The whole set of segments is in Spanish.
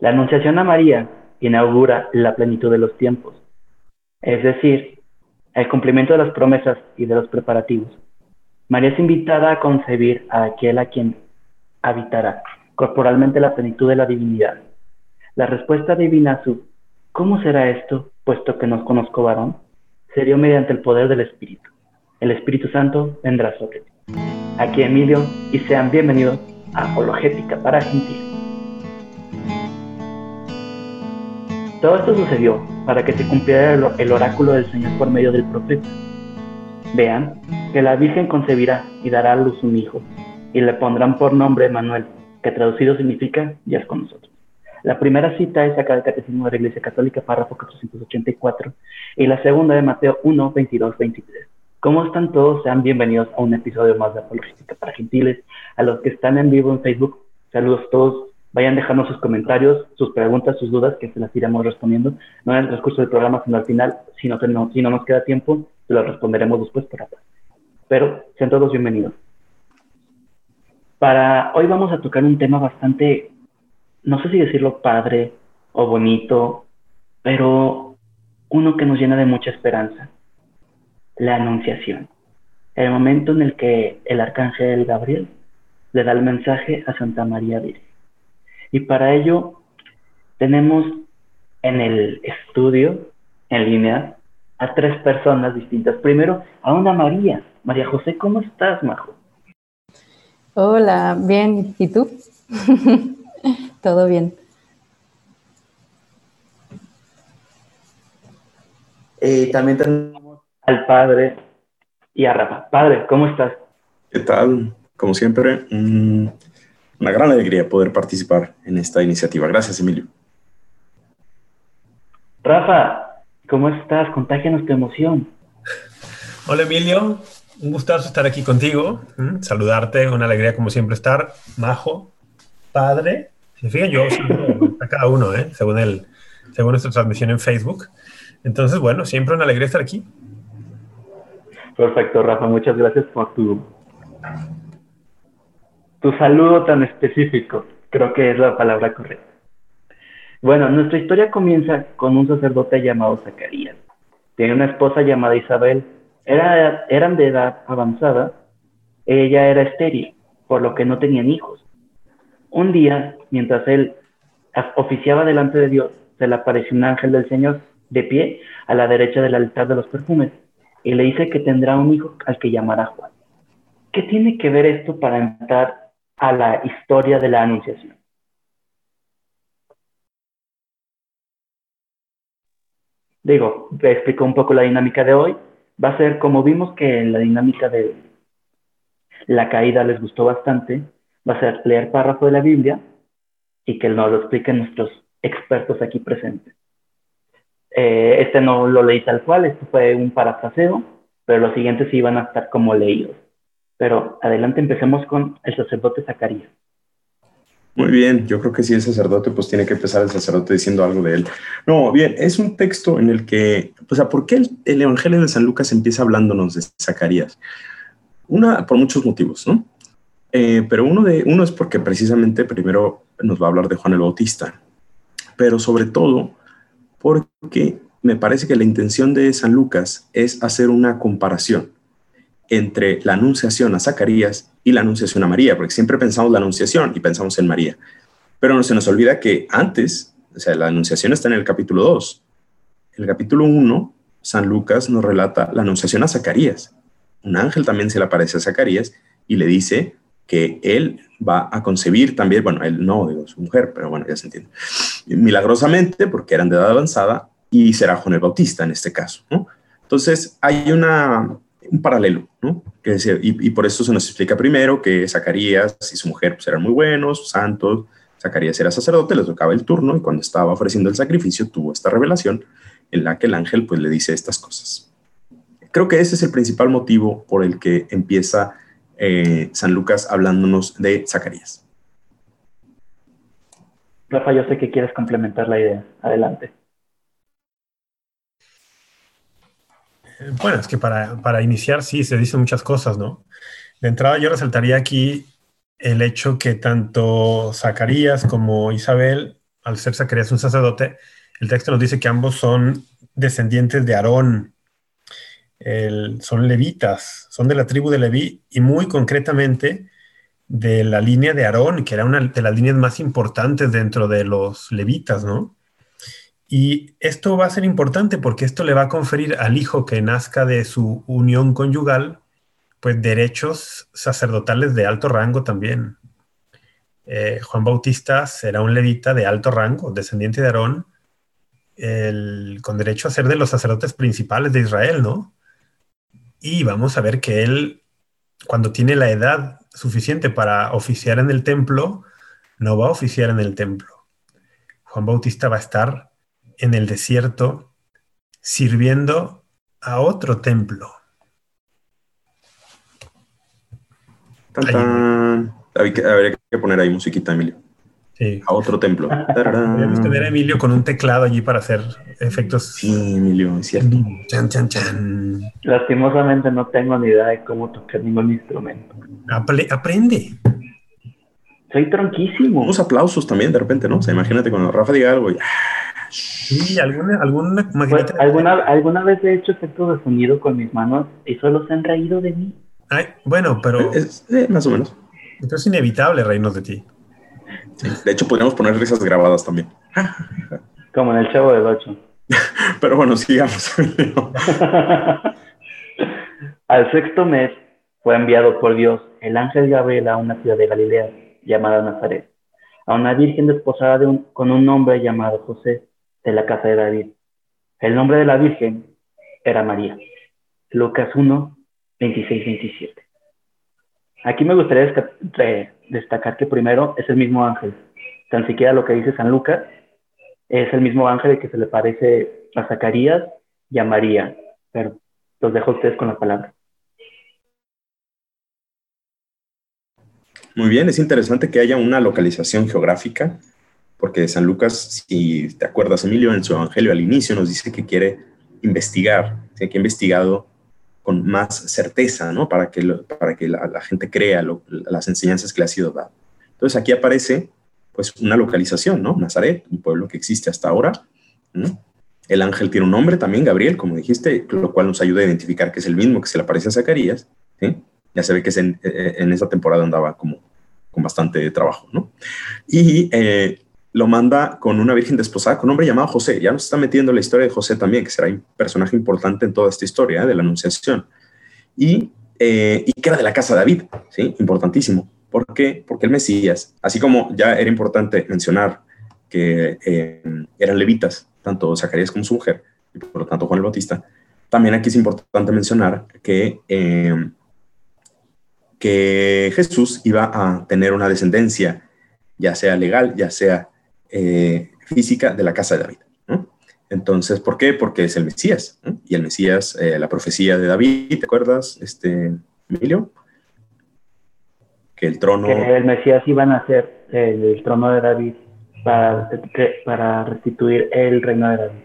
La Anunciación a María inaugura la plenitud de los tiempos, es decir, el cumplimiento de las promesas y de los preparativos. María es invitada a concebir a aquel a quien habitará corporalmente la plenitud de la divinidad. La respuesta divina a su ¿cómo será esto, puesto que nos conozco varón? sería mediante el poder del Espíritu. El Espíritu Santo vendrá sobre ti. Aquí Emilio y sean bienvenidos a Apologética para Gentiles. Todo esto sucedió para que se cumpliera el oráculo del Señor por medio del profeta. Vean que la Virgen concebirá y dará a luz un hijo, y le pondrán por nombre Manuel, que traducido significa Dios con nosotros. La primera cita es acá del Catecismo de la Iglesia Católica, párrafo 484, y la segunda de Mateo 1, 22, 23. ¿Cómo están todos? Sean bienvenidos a un episodio más de Apologética para Gentiles. A los que están en vivo en Facebook, saludos a todos Vayan dejando sus comentarios, sus preguntas, sus dudas, que se las iremos respondiendo, no en el transcurso del programa, sino al final, si no, si no nos queda tiempo, se las responderemos después por acá. Pero sean todos bienvenidos. Para hoy vamos a tocar un tema bastante, no sé si decirlo padre o bonito, pero uno que nos llena de mucha esperanza, la anunciación. El momento en el que el arcángel Gabriel le da el mensaje a Santa María Virgen. Y para ello tenemos en el estudio, en línea, a tres personas distintas. Primero, a una María. María José, ¿cómo estás, Majo? Hola, bien. ¿Y tú? Todo bien. Eh, también tenemos al padre y a Rafa. Padre, ¿cómo estás? ¿Qué tal? Como siempre, una gran alegría poder participar en esta iniciativa. Gracias, Emilio. Rafa, ¿cómo estás? Contágianos tu emoción. Hola, Emilio. Un gustazo estar aquí contigo. Saludarte, una alegría como siempre estar. Majo, padre. Si fijan, yo a cada uno, ¿eh? según, el, según nuestra transmisión en Facebook. Entonces, bueno, siempre una alegría estar aquí. Perfecto, Rafa. Muchas gracias por tu tu saludo tan específico, creo que es la palabra correcta. Bueno, nuestra historia comienza con un sacerdote llamado Zacarías. Tiene una esposa llamada Isabel. Era, eran de edad avanzada. Ella era estéril, por lo que no tenían hijos. Un día, mientras él oficiaba delante de Dios, se le apareció un ángel del Señor de pie a la derecha del altar de los perfumes y le dice que tendrá un hijo al que llamará Juan. ¿Qué tiene que ver esto para entrar a la historia de la Anunciación. Digo, explico un poco la dinámica de hoy. Va a ser como vimos que la dinámica de la caída les gustó bastante, va a ser leer párrafo de la Biblia y que nos lo expliquen nuestros expertos aquí presentes. Eh, este no lo leí tal cual, esto fue un parafraseo, pero los siguientes sí van a estar como leídos. Pero adelante empecemos con el sacerdote Zacarías. Muy bien, yo creo que si el sacerdote, pues tiene que empezar el sacerdote diciendo algo de él. No, bien, es un texto en el que, o sea, ¿por qué el, Evangelio de San Lucas empieza hablándonos de Zacarías? Una, por muchos motivos, ¿no? Eh, pero uno, de, uno es porque precisamente primero nos va a hablar de Juan el Bautista, pero sobre todo porque me parece que la intención de San Lucas es hacer una comparación entre la anunciación a Zacarías y la anunciación a María, porque siempre pensamos la anunciación y pensamos en María. Pero no se nos olvida que antes, o sea, la anunciación está en el capítulo 2. En el capítulo 1, San Lucas nos relata la anunciación a Zacarías. Un ángel también se le aparece a Zacarías y le dice que él va a concebir también, bueno, él no, digo, su mujer, pero bueno, ya se entiende. Milagrosamente, porque eran de edad avanzada, y será Juan el Bautista en este caso. Entonces, hay una, un paralelo, ¿no? Que y, por eso se nos explica primero que Zacarías y su mujer pues, eran muy buenos, santos, Zacarías era sacerdote, le tocaba el turno y cuando estaba ofreciendo el sacrificio tuvo esta revelación en la que el ángel pues le dice estas cosas. Creo que ese es el principal motivo por el que empieza eh, San Lucas hablándonos de Zacarías. Rafa, yo sé que quieres complementar la idea. Adelante. Bueno, es que para, para, iniciar sí se dicen muchas cosas, ¿no? De entrada yo resaltaría aquí el hecho que tanto Zacarías como Isabel al ser Zacarías un sacerdote, el texto nos dice que ambos son descendientes de Aarón, son levitas, son de la tribu de Leví y muy concretamente de la línea de Aarón, que era una de las líneas más importantes dentro de los levitas, ¿no? Y esto va a ser importante porque esto le va a conferir al hijo que nazca de su unión conyugal, pues derechos sacerdotales de alto rango también. Eh, Juan Bautista será un levita de alto rango, descendiente de Aarón, con derecho a ser de los sacerdotes principales de Israel, ¿no? Y vamos a ver que él, cuando tiene la edad suficiente para oficiar en el templo, no va a oficiar en el templo. Juan Bautista va a estar en el desierto sirviendo a otro templo. Habría que poner ahí musiquita, Emilio. Sí. A otro templo. Podríamos tener a Emilio con un teclado allí para hacer efectos. Sí, Emilio, es cierto. Chan, chan, chan. Lastimosamente no tengo ni idea de cómo tocar ningún instrumento. aprende. Soy tronquísimo. Unos aplausos también de repente, ¿no? O sea, imagínate cuando Rafa diga algo y... Sí, alguna, alguna, pues, alguna, alguna vez he hecho efectos de sonido con mis manos y solo se han reído de mí. Ay, bueno, pero... Es, eh, más o menos. Es inevitable reírnos de ti. de hecho, podríamos poner risas grabadas también. Como en el Chavo del Ocho. Pero bueno, sigamos. Al sexto mes fue enviado por Dios el ángel Gabriel a una ciudad de Galilea llamada Nazaret, a una virgen desposada con un hombre llamado José de la casa de David. El nombre de la virgen era María. Lucas 1, 26, 27. Aquí me gustaría destacar que primero es el mismo ángel. Tan siquiera lo que dice San Lucas es el mismo ángel que se le parece a Zacarías y a María. Pero los dejo a ustedes con la palabra. Muy bien, es interesante que haya una localización geográfica, porque San Lucas, si te acuerdas, Emilio, en su evangelio al inicio nos dice que quiere investigar, que ha investigado con más certeza, ¿no? Para que, para que la, gente crea las enseñanzas que le ha sido dado. Entonces aquí aparece, pues, una localización, ¿no? Nazaret, un pueblo que existe hasta ahora. El ángel tiene un nombre también, Gabriel, como dijiste, lo cual nos ayuda a identificar que es el mismo que se le aparece a Zacarías. Ya se ve que en, esa temporada andaba como con bastante trabajo, ¿no? Y eh, lo manda con una virgen desposada con un hombre llamado José. Ya nos está metiendo la historia de José también, que será un personaje importante en toda esta historia ¿eh? de la Anunciación. Y, eh, y, que era de la casa de David, ¿sí? Importantísimo. ¿Por qué? Porque el Mesías, así como ya era importante mencionar que eh, eran levitas, tanto Zacarías como su mujer, y por lo tanto Juan el Bautista, también aquí es importante mencionar que, que Jesús iba a tener una descendencia, ya sea legal, ya sea eh, física de la casa de David. Entonces, ¿por qué? Porque es el Mesías. Y el Mesías, eh, la profecía de David, ¿te acuerdas, este, Emilio? Que el trono... Que el Mesías iba a nacer el, trono de David para, para restituir el reino de David.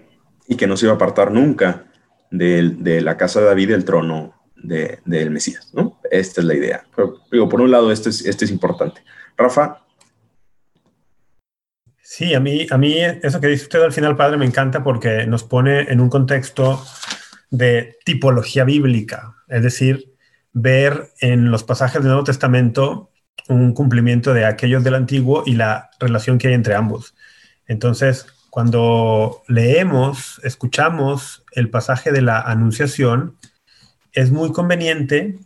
Y que no se iba a apartar nunca de, la casa de David el trono del Mesías, ¿no? Esta es la idea. digo, por un lado, esto es, esto es importante. Rafa, Sí, a mí, a mí eso que dice usted al final, padre, me encanta porque nos pone en un contexto de tipología bíblica, es decir, ver en los pasajes del Nuevo Testamento un cumplimiento de aquellos del Antiguo y la relación que hay entre ambos. Entonces, cuando leemos, escuchamos el pasaje de la Anunciación, es muy conveniente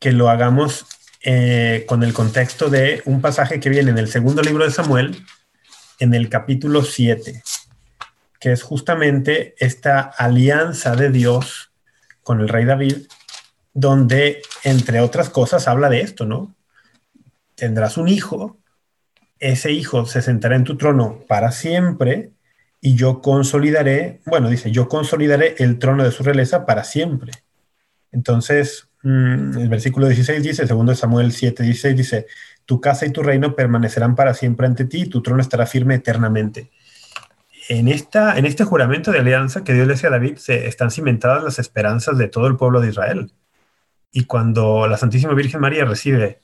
que lo hagamos eh, con el contexto de un pasaje que viene en el segundo libro de Samuel, en el capítulo 7, que es justamente esta alianza de Dios con el rey David, donde, entre otras cosas, habla de esto, ¿no? Tendrás un hijo, ese hijo se sentará en tu trono para siempre y yo consolidaré, bueno, dice, yo consolidaré el trono de su realeza para siempre. Entonces, el versículo 16 dice, segundo Samuel 7, 16 dice, tu casa y tu reino permanecerán para siempre ante ti y tu trono estará firme eternamente. En, esta, en este juramento de alianza que Dios le hace a David se están cimentadas las esperanzas de todo el pueblo de Israel. Y cuando la Santísima Virgen María recibe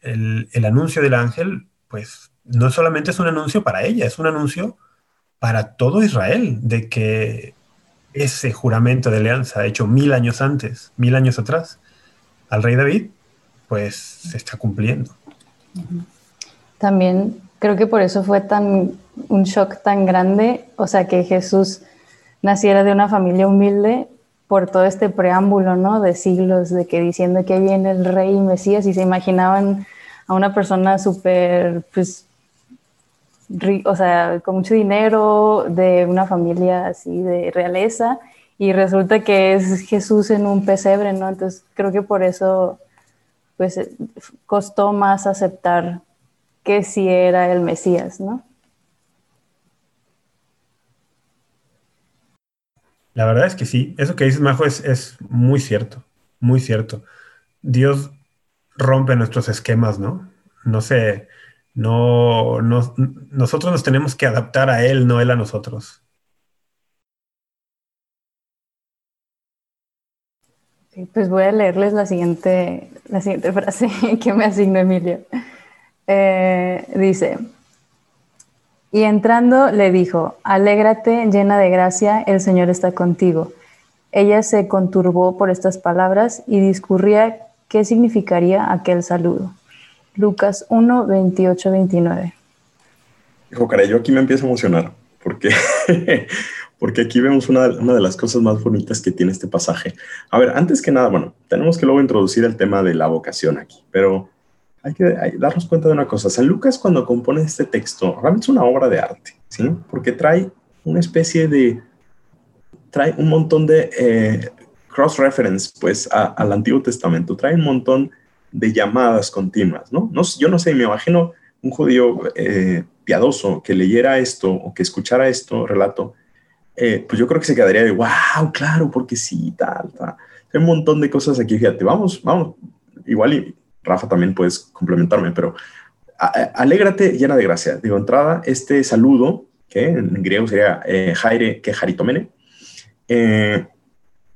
el, el anuncio del ángel, pues no solamente es un anuncio para ella, es un anuncio para todo Israel de que ese juramento de alianza hecho mil años antes, mil años atrás, al rey David, pues se está cumpliendo. También creo que por eso fue tan un shock tan grande, o sea, que Jesús naciera de una familia humilde por todo este preámbulo, ¿no? De siglos, de que diciendo que viene el rey Mesías y se imaginaban a una persona súper, pues, o sea, con mucho dinero, de una familia así de realeza, y resulta que es Jesús en un pesebre, ¿no? Entonces creo que por eso, pues, costó más aceptar que sí era el Mesías, ¿no? La verdad es que sí, eso que dices, Majo, es, es muy cierto, muy cierto. Dios rompe nuestros esquemas, ¿no? No sé, no, no, nosotros nos tenemos que adaptar a Él, no Él a nosotros. Pues voy a leerles la siguiente, la siguiente frase que me asignó Emilio. Eh, dice, y entrando le dijo, alégrate llena de gracia, el Señor está contigo. Ella se conturbó por estas palabras y discurría qué significaría aquel saludo. Lucas 1, 28, 29. Hijo, cara, yo aquí me empiezo a emocionar porque, porque aquí vemos una, una de las cosas más bonitas que tiene este pasaje. A ver, antes que nada, bueno, tenemos que luego introducir el tema de la vocación aquí, pero hay que darnos cuenta de una cosa. San Lucas cuando compone este texto, realmente es una obra de arte, ¿sí? Porque trae una especie de, trae un montón de eh, cross-reference, pues, al Antiguo Testamento, trae un montón de llamadas continuas, ¿no? no yo no sé, me imagino un judío eh, piadoso que leyera esto o que escuchara esto, relato, eh, pues yo creo que se quedaría de, wow, claro, porque sí, tal, tal. Hay un montón de cosas aquí, fíjate, vamos, vamos, igual y Rafa también puedes complementarme, pero alégrate llena de gracia. Digo, entrada, este saludo, que en griego sería eh, Jaire que Jaritomene, eh,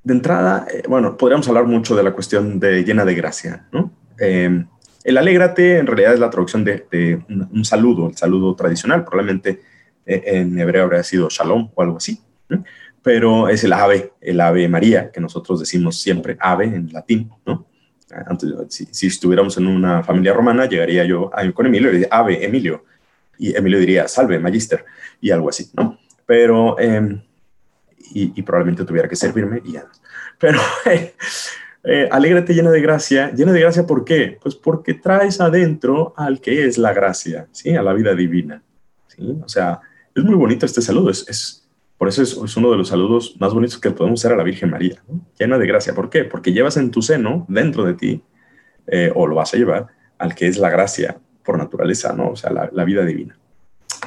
de entrada, bueno, podríamos hablar mucho de la cuestión de llena de gracia, ¿no? Eh, el alégrate en realidad es la traducción de, un, saludo, el saludo tradicional, probablemente en hebreo habría sido shalom o algo así, pero es el ave, el ave María, que nosotros decimos siempre ave en latín, ¿no? Antes, si, estuviéramos en una familia romana, llegaría yo con Emilio y diría, ave, Emilio. Y Emilio diría, salve, magister, y algo así, ¿no? Pero, em, y, probablemente tuviera que servirme y ya. Pero, eh, eh, alégrate llena de gracia. Llena de gracia, ¿por qué? Pues porque traes adentro al que es la gracia, ¿sí? A la vida divina, ¿sí? O sea, es muy bonito este saludo, es por eso es, uno de los saludos más bonitos que podemos hacer a la Virgen María, llena de gracia. ¿Por qué? Porque llevas en tu seno, dentro de ti, eh, o lo vas a llevar, al que es la gracia por naturaleza, ¿no? O sea, la, vida divina.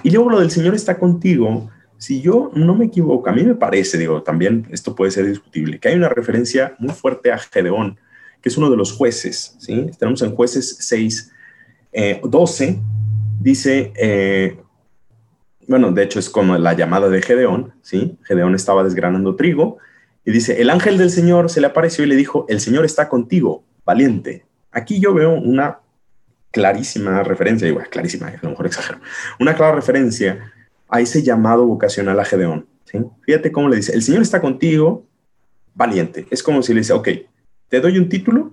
Y luego lo del Señor está contigo. Si yo no me equivoco, a mí me parece, digo, también esto puede ser discutible, que hay una referencia muy fuerte a Gedeón, que es uno de los jueces, ¿sí? Tenemos en jueces 6, 12, eh, dice, eh, bueno, de hecho es como la llamada de Gedeón, ¿sí? Gedeón estaba desgranando trigo y dice, el ángel del Señor se le apareció y le dijo, el Señor está contigo, valiente. Aquí yo veo una clarísima referencia, igual clarísima, a lo mejor exagero, una clara referencia a ese llamado vocacional a Gedeón. ¿sí? Fíjate cómo le dice, el Señor está contigo, valiente. Es como si le dice, ok, te doy un título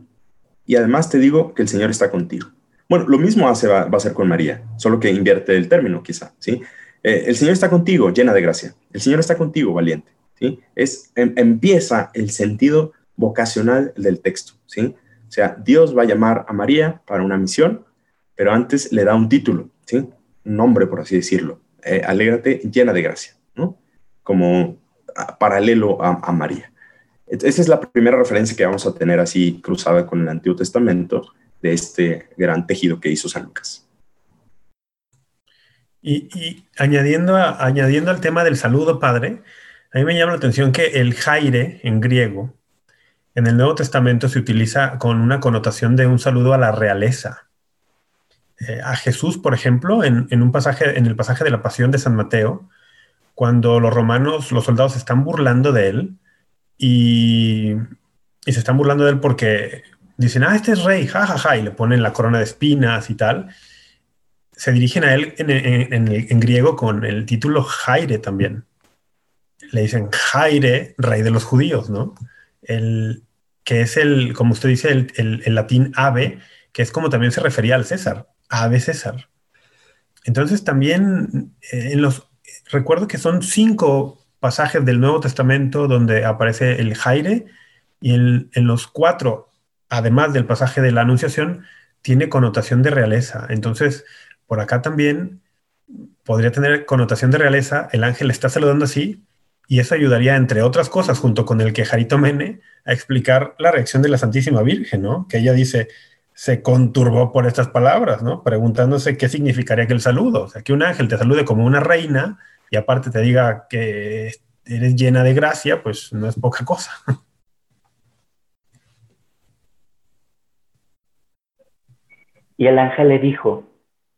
y además te digo que el Señor está contigo. Bueno, lo mismo hace, va, a hacer con María, solo que invierte el término quizá, ¿sí? Eh, el Señor está contigo, llena de gracia. El Señor está contigo, valiente. ¿sí? Es, em, empieza el sentido vocacional del texto. ¿sí? O sea, Dios va a llamar a María para una misión, pero antes le da un título, ¿sí? un nombre, por así decirlo. Eh, alégrate, llena de gracia, ¿no? como paralelo a, a María. Esa es la primera referencia que vamos a tener así cruzada con el Antiguo Testamento de este gran tejido que hizo San Lucas. Y, añadiendo, añadiendo al tema del saludo, padre, a mí me llama la atención que el jaire en griego, en el Nuevo Testamento se utiliza con una connotación de un saludo a la realeza. Eh, a Jesús, por ejemplo, en, un pasaje, en el pasaje de la Pasión de San Mateo, cuando los romanos, los soldados están burlando de él y, y se están burlando de él porque dicen, ah, este es rey, jajaja, ja, ja", y le ponen la corona de espinas y tal se dirigen a él en, griego con el título Jaire también. Le dicen Jaire, rey de los judíos, ¿no? El, que es el, como usted dice, el, el latín ave, que es como también se refería al César, ave César. Entonces también eh, en los, recuerdo que son cinco pasajes del Nuevo Testamento donde aparece el Jaire y en, los cuatro, además del pasaje de la Anunciación, tiene connotación de realeza. Entonces, por acá también podría tener connotación de realeza, el ángel está saludando así, y eso ayudaría, entre otras cosas, junto con el quejarito Mene, a explicar la reacción de la Santísima Virgen, ¿no? Que ella dice, se conturbó por estas palabras, ¿no? Preguntándose qué significaría aquel saludo. O sea, que un ángel te salude como una reina y aparte te diga que eres llena de gracia, pues no es poca cosa. Y el ángel le dijo,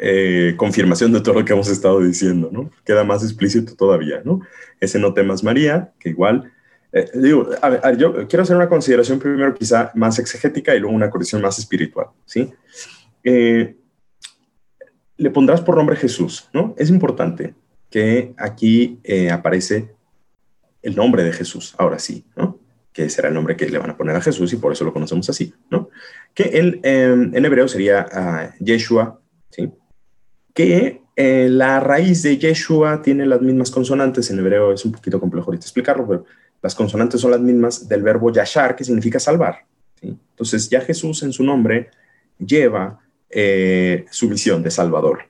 eh, confirmación de todo lo que hemos estado diciendo, ¿no? Queda más explícito todavía, ¿no? Ese no temas María, que igual, eh, digo, a ver, yo quiero hacer una consideración primero quizá más exegética y luego una corrección más espiritual, ¿sí? Eh, le pondrás por nombre Jesús, ¿no? Es importante que aquí aparece el nombre de Jesús, ahora sí, ¿no? Que será el nombre que le van a poner a Jesús y por eso lo conocemos así, ¿no? Que él, en hebreo sería uh, Yeshua, ¿sí? Que eh, la raíz de Yeshua tiene las mismas consonantes, en hebreo es un poquito complejo ahorita explicarlo, pero las consonantes son las mismas del verbo yashar, que significa salvar. Entonces ya Jesús en su nombre lleva eh, su misión de Salvador.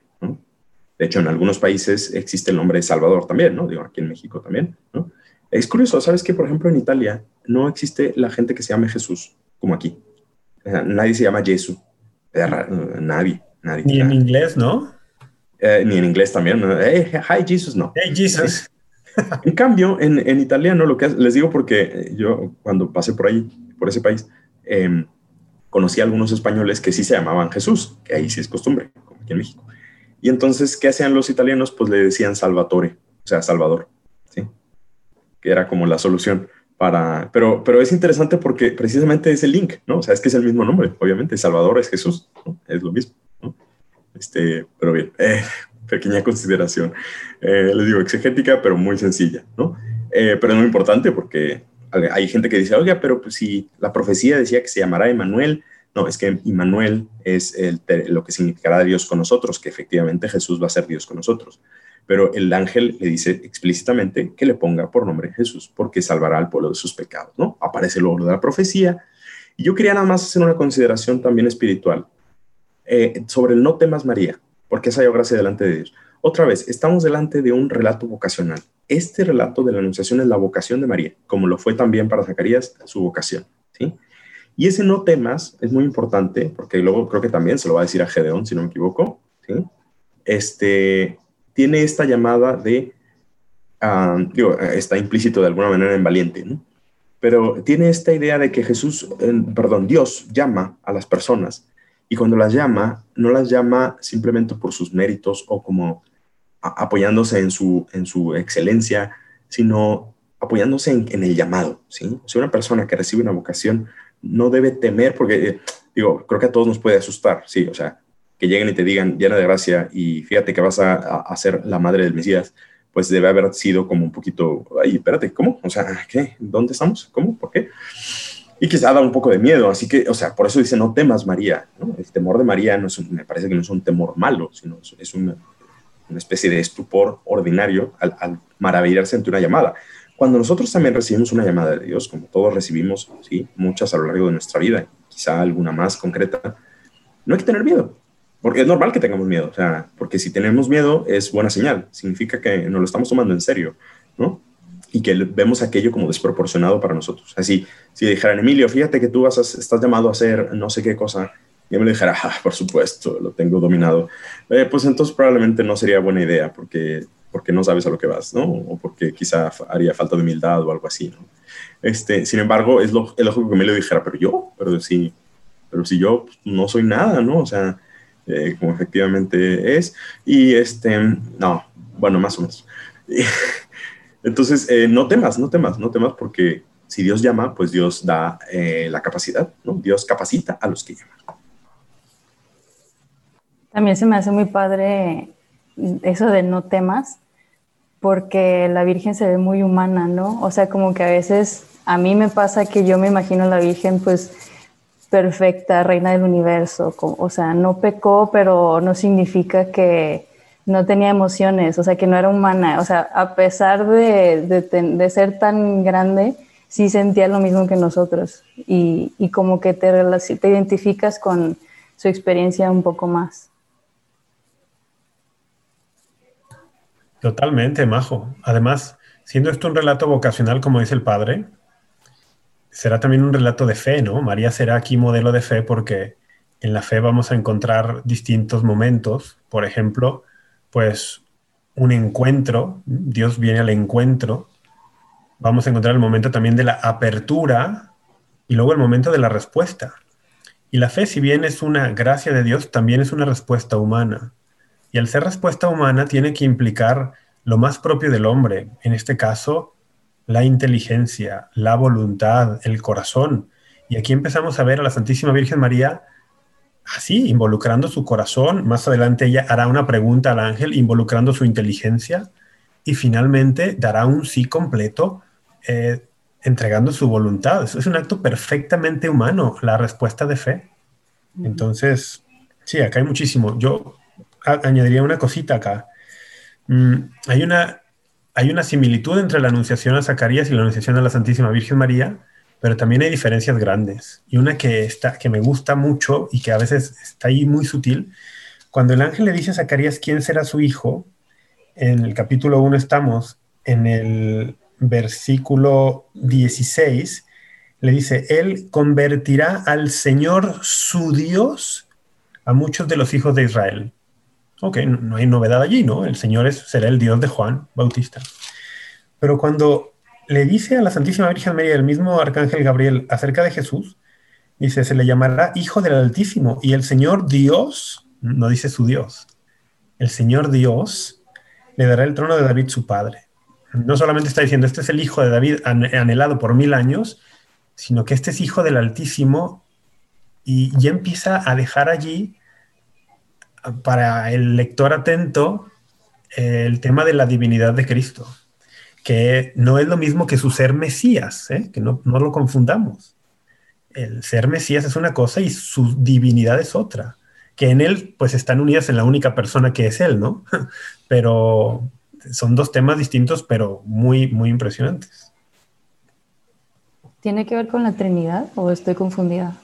De hecho, en algunos países existe el nombre de Salvador también, ¿no? Digo, aquí en México también, ¿no? Es curioso, ¿sabes que, por ejemplo, en Italia no existe la gente que se llame Jesús, como aquí? nadie se llama Jesús. Nadie, nadie. Ni en inglés, ¿no? Eh, ni en inglés también. hi Jesus, no. Hey Jesus. En cambio, en, en, italiano, lo que les digo porque yo cuando pasé por ahí, por ese país, eh, conocí a algunos españoles que sí se llamaban Jesús, que ahí sí es costumbre, como aquí en México. Y entonces, ¿qué hacían los italianos? Pues le decían Salvatore, o sea, Salvador, ¿sí? Que era como la solución para... Pero, pero es interesante porque precisamente es el link, ¿no? O sea, es que es el mismo nombre, obviamente, Salvador es Jesús, ¿no? Es lo mismo. Este, pero bien, eh, pequeña consideración. Eh, les digo, exegética, pero muy sencilla, ¿no? Eh, pero es muy importante porque hay gente que dice, oiga, pero pues si la profecía decía que se llamará Emanuel, no, es que Immanuel es el, lo que significará Dios con nosotros, que efectivamente Jesús va a ser Dios con nosotros. Pero el ángel le dice explícitamente que le ponga por nombre Jesús, porque salvará al pueblo de sus pecados, ¿no? Aparece luego de la profecía. Y yo quería nada más hacer una consideración también espiritual. Eh, sobre el no temas María, porque es hallado gracia delante de Dios. Otra vez, estamos delante de un relato vocacional. Este relato de la Anunciación es la vocación de María, como lo fue también para Zacarías su vocación. ¿sí? Y ese no temas es muy importante, porque luego creo que también se lo va a decir a Gedeón, si no me equivoco. ¿sí? Este, tiene esta llamada de, ah, digo, está implícito de alguna manera en valiente, ¿no? pero tiene esta idea de que Jesús, perdón, Dios llama a las personas y cuando las llama, no las llama simplemente por sus méritos o como apoyándose en su, en su excelencia, sino apoyándose en, el llamado. ¿sí? O una persona que recibe una vocación no debe temer, porque, eh, digo, creo que a todos nos puede asustar, sí, o sea, que lleguen y te digan llena de gracia y fíjate que vas a, a, ser la madre del Mesías, pues debe haber sido como un poquito, ay, espérate, ¿cómo? O sea, ¿qué? ¿Dónde estamos? ¿Cómo? ¿Por qué? Y quizá da un poco de miedo. Así que, o sea, por eso dice, no temas María. El temor de María no es me parece que no es un temor malo, sino es una, una especie de estupor ordinario al, maravillarse ante una llamada. Cuando nosotros también recibimos una llamada de Dios, como todos recibimos, ¿sí? muchas a lo largo de nuestra vida, quizá alguna más concreta, no hay que tener miedo, porque es normal que tengamos miedo, o sea, porque si tenemos miedo es buena señal, significa que nos lo estamos tomando en serio, ¿no? Y que vemos aquello como desproporcionado para nosotros. Así, si dijeran, Emilio, fíjate que tú vas estás llamado a hacer no sé qué cosa, y me dijera, ah, por supuesto, lo tengo dominado, eh, pues entonces probablemente no sería buena idea, porque porque no sabes a lo que vas, ¿no? O porque quizá haría falta de humildad o algo así, ¿no? Este, sin embargo, es, lo, es lógico que me lo dijera, pero yo, pero si, pero si yo no soy nada, ¿no? O sea, eh, como efectivamente es. Y este, no, bueno, más o menos. Entonces, eh, no temas, no temas, no temas porque si Dios llama, pues Dios da eh, la capacidad, ¿no? Dios capacita a los que llaman. También se me hace muy padre eso de no temas, porque la Virgen se ve muy humana, ¿no? O sea, como que a veces a mí me pasa que yo me imagino a la Virgen pues perfecta, reina del universo, o sea, no pecó, pero no significa que no tenía emociones, o sea, que no era humana, o sea, a pesar de, de, ser tan grande, sí sentía lo mismo que nosotros y, y como que te, te identificas con su experiencia un poco más. Totalmente, Majo. Además, siendo esto un relato vocacional, como dice el padre, será también un relato de fe, ¿no? María será aquí modelo de fe porque en la fe vamos a encontrar distintos momentos. Por ejemplo, pues un encuentro, Dios viene al encuentro. Vamos a encontrar el momento también de la apertura y luego el momento de la respuesta. Y la fe, si bien es una gracia de Dios, también es una respuesta humana. Y al ser respuesta humana tiene que implicar lo más propio del hombre, en este caso, la inteligencia, la voluntad, el corazón. Y aquí empezamos a ver a la Santísima Virgen María así, involucrando su corazón. Más adelante ella hará una pregunta al ángel, involucrando su inteligencia. Y finalmente dará un sí completo, eh, entregando su voluntad. Eso es un acto perfectamente humano, la respuesta de fe. Entonces, sí, acá hay muchísimo. Yo añadiría una cosita acá. Mm, hay, una, hay una similitud entre la anunciación a Zacarías y la anunciación a la Santísima Virgen María, pero también hay diferencias grandes. Y una que, está, que me gusta mucho y que a veces está ahí muy sutil, cuando el ángel le dice a Zacarías quién será su hijo, en el capítulo 1 estamos en el versículo 16, le dice, Él convertirá al Señor su Dios a muchos de los hijos de Israel. Ok, no, hay novedad allí, ¿no? El Señor será el Dios de Juan Bautista. Pero cuando le dice a la Santísima Virgen María, el mismo Arcángel Gabriel, acerca de Jesús, dice, se le llamará Hijo del Altísimo y el Señor Dios, no dice su Dios, el Señor Dios le dará el trono de David su padre. No solamente está diciendo, este es el Hijo de David anhelado por mil años, sino que este es Hijo del Altísimo y ya empieza a dejar allí para el lector atento el tema de la divinidad de Cristo, que no es lo mismo que su ser Mesías, ¿eh? que no, lo confundamos. El ser Mesías es una cosa y su divinidad es otra, que en él pues están unidas en la única persona que es él, ¿no? Pero son dos temas distintos, pero muy, muy impresionantes. ¿Tiene que ver con la Trinidad o estoy confundida?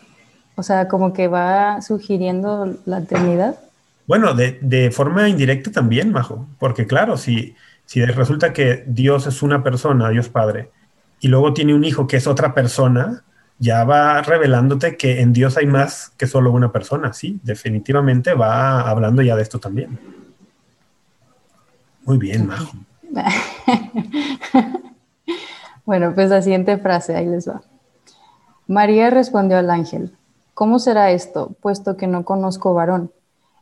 O sea, como que va sugiriendo la Trinidad. Bueno, de, forma indirecta también, Majo, porque claro, si, si resulta que Dios es una persona, Dios Padre, y luego tiene un hijo que es otra persona, ya va revelándote que en Dios hay más que solo una persona, sí, definitivamente va hablando ya de esto también. Muy bien, Majo. bueno, pues la siguiente frase, ahí les va. María respondió al ángel, ¿cómo será esto, puesto que no conozco varón?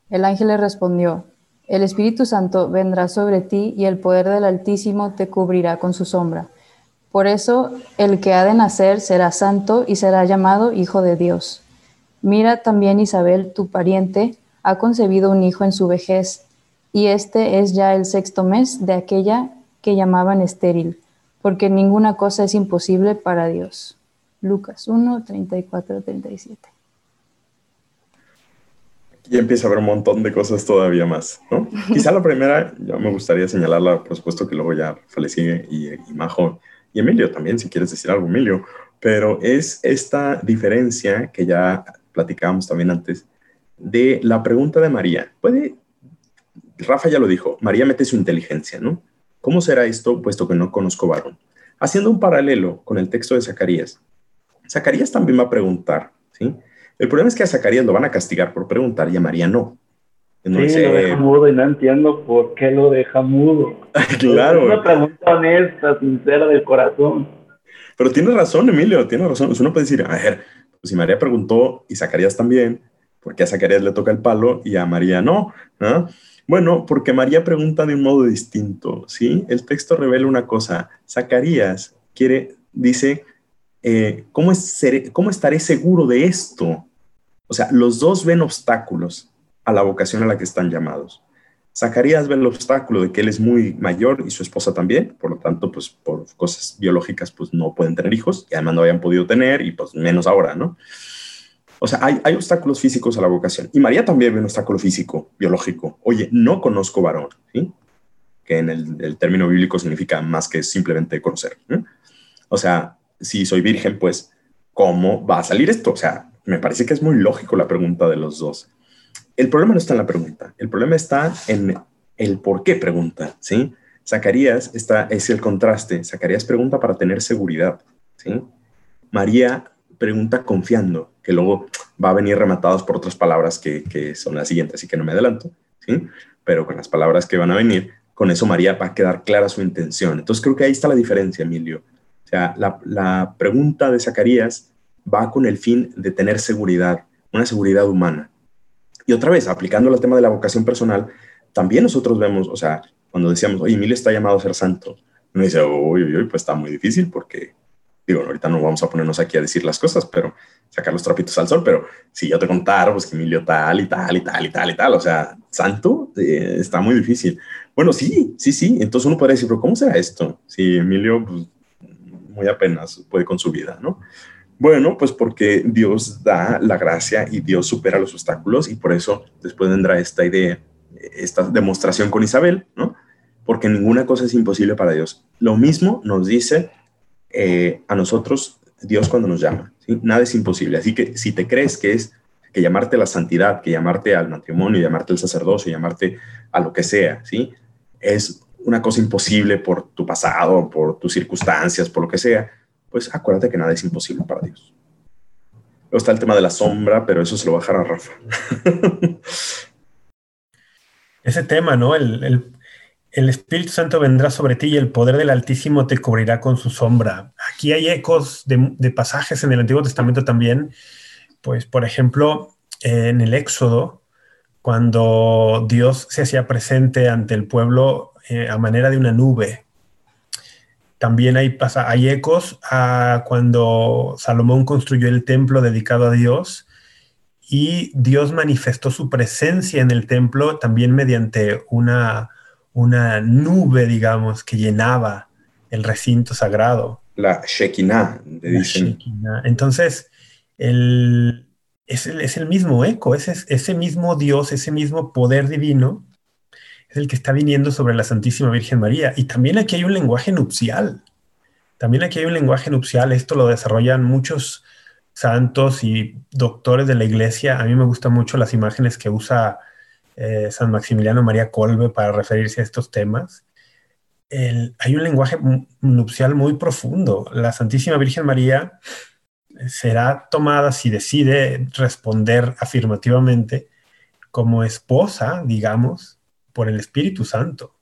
El ángel le respondió, El Espíritu Santo vendrá sobre ti y el poder del Altísimo te cubrirá con su sombra. Por eso el que ha de nacer será santo y será llamado Hijo de Dios. Mira también Isabel, tu pariente, ha concebido un hijo en su vejez, y este es ya el sexto mes de aquella que llamaban estéril, porque ninguna cosa es imposible para Dios. Lucas 1, 34, 37 y empieza a haber un montón de cosas todavía más, ¿no? Quizá la primera, yo me gustaría señalarla, por supuesto que luego ya Falecí y, y Majo y Emilio también, si quieres decir algo, Emilio, pero es esta diferencia que ya platicábamos también antes de la pregunta de María. Puede, Rafa ya lo dijo, María mete su inteligencia, ¿no? ¿Cómo será esto puesto que no conozco varón? Haciendo un paralelo con el texto de Zacarías, Zacarías también va a preguntar, ¿sí? El problema es que a Zacarías lo van a castigar por preguntar y a María no. Sí, lo deja mudo y no entiendo por qué lo deja mudo. claro. Es una pregunta honesta, sincera del corazón. Pero tiene razón, Emilio, tiene razón. Uno puede decir, a ver, pues si María preguntó y Zacarías también, ¿por qué a Zacarías le toca el palo y a María no? Bueno, porque María pregunta de un modo distinto, ¿sí? El texto revela una cosa. Zacarías quiere, dice, eh, ¿cómo, es, ¿cómo estaré seguro de esto? O sea, los dos ven obstáculos a la vocación a la que están llamados. Zacarías ve el obstáculo de que él es muy mayor y su esposa también, por lo tanto, pues por cosas biológicas, pues no pueden tener hijos y además no habían podido tener y pues menos ahora, ¿no? O sea, hay, hay obstáculos físicos a la vocación. Y María también ve un obstáculo físico, biológico. Oye, no conozco varón, ¿sí? Que en el, término bíblico significa más que simplemente conocer. O sea, si soy virgen, pues, ¿cómo va a salir esto? O sea, me parece que es muy lógico la pregunta de los dos el problema no está en la pregunta, el problema está en el por qué pregunta, ¿sí? Zacarías está, es el contraste. Zacarías pregunta para tener seguridad, ¿sí? María pregunta confiando, que luego va a venir rematados por otras palabras que, son las siguientes, así que no me adelanto, ¿sí? Pero con las palabras que van a venir, con eso María va a quedar clara su intención. Entonces creo que ahí está la diferencia, Emilio. La, pregunta de Zacarías va con el fin de tener seguridad, una seguridad humana. Y otra vez, aplicando el tema de la vocación personal, también nosotros vemos, o sea, cuando decíamos, oye, Emilio está llamado a ser santo, uno dice, uy, uy, pues está muy difícil porque, digo, ahorita no vamos a ponernos aquí a decir las cosas, pero sacar los trapitos al sol, pero si yo te contara, pues que Emilio tal y tal y tal y tal y tal, o sea, santo, eh, está muy difícil. Bueno, sí, sí, sí, entonces uno podría decir, pero ¿cómo será esto? Si Emilio, pues, muy apenas puede con su vida, ¿no? Bueno, pues porque Dios da la gracia y Dios supera los obstáculos y por eso después vendrá esta idea, esta demostración con Isabel, ¿no? Porque ninguna cosa es imposible para Dios. Lo mismo nos dice eh, a nosotros Dios cuando nos llama, ¿sí? Nada es imposible. Así que si te crees que es que llamarte a la santidad, que llamarte al matrimonio, llamarte al sacerdocio, llamarte a lo que sea, ¿sí? Es una cosa imposible por tu pasado, por tus circunstancias, por lo que sea pues acuérdate que nada es imposible para Dios. Luego está el tema de la sombra, pero eso se lo va a dejar a Rafa. Ese tema, ¿no? El, Espíritu Santo vendrá sobre ti y el poder del Altísimo te cubrirá con su sombra. Aquí hay ecos de, pasajes en el Antiguo Testamento también. Pues, por ejemplo, en el Éxodo, cuando Dios se hacía presente ante el pueblo eh, a manera de una nube. También hay, pasa, hay ecos a cuando Salomón construyó el templo dedicado a Dios y Dios manifestó su presencia en el templo también mediante una, una nube, digamos, que llenaba el recinto sagrado. La Shekinah, Entonces, el, es, el, es, el, mismo eco, es ese mismo Dios, ese mismo poder divino es el que está viniendo sobre la Santísima Virgen María. Y también aquí hay un lenguaje nupcial. También aquí hay un lenguaje nupcial. Esto lo desarrollan muchos santos y doctores de la iglesia. A mí me gustan mucho las imágenes que usa eh, San Maximiliano María Colbe para referirse a estos temas. hay un lenguaje nupcial muy profundo. La Santísima Virgen María será tomada si decide responder afirmativamente como esposa, digamos, por el Espíritu Santo.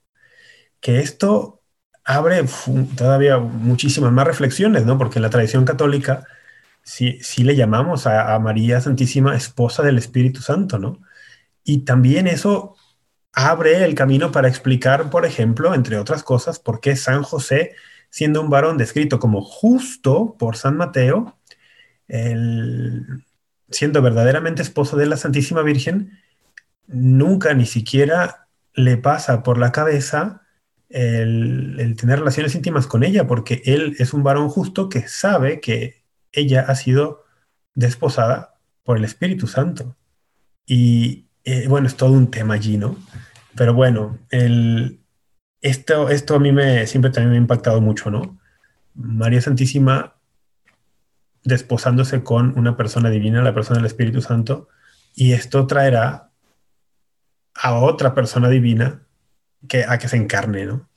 Que esto abre todavía muchísimas más reflexiones, ¿no? Porque en la tradición católica sí, sí le llamamos a, María Santísima esposa del Espíritu Santo, ¿no? Y también eso abre el camino para explicar, por ejemplo, entre otras cosas, por qué San José, siendo un varón descrito como justo por San Mateo, siendo verdaderamente esposo de la Santísima Virgen, nunca ni siquiera le pasa por la cabeza el, tener relaciones íntimas con ella, porque él es un varón justo que sabe que ella ha sido desposada por el Espíritu Santo. Y eh, bueno, es todo un tema allí, ¿no? Pero bueno, el, esto, esto a mí me, siempre también me ha impactado mucho, ¿no? María Santísima desposándose con una persona divina, la persona del Espíritu Santo, y esto traerá a otra persona divina que a que se encarne, ¿no?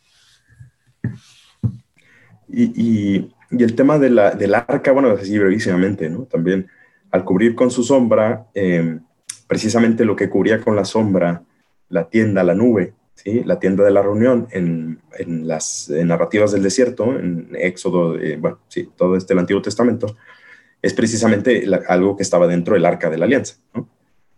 Y, el tema de la, del arca, bueno, así brevísimamente, ¿no? También al cubrir con su sombra, em, precisamente lo que cubría con la sombra la tienda, la nube, ¿sí? la tienda de la reunión en, las narrativas del desierto, en Éxodo, bueno, sí, todo este el Antiguo Testamento, es precisamente algo que estaba dentro del arca de la alianza. ¿no?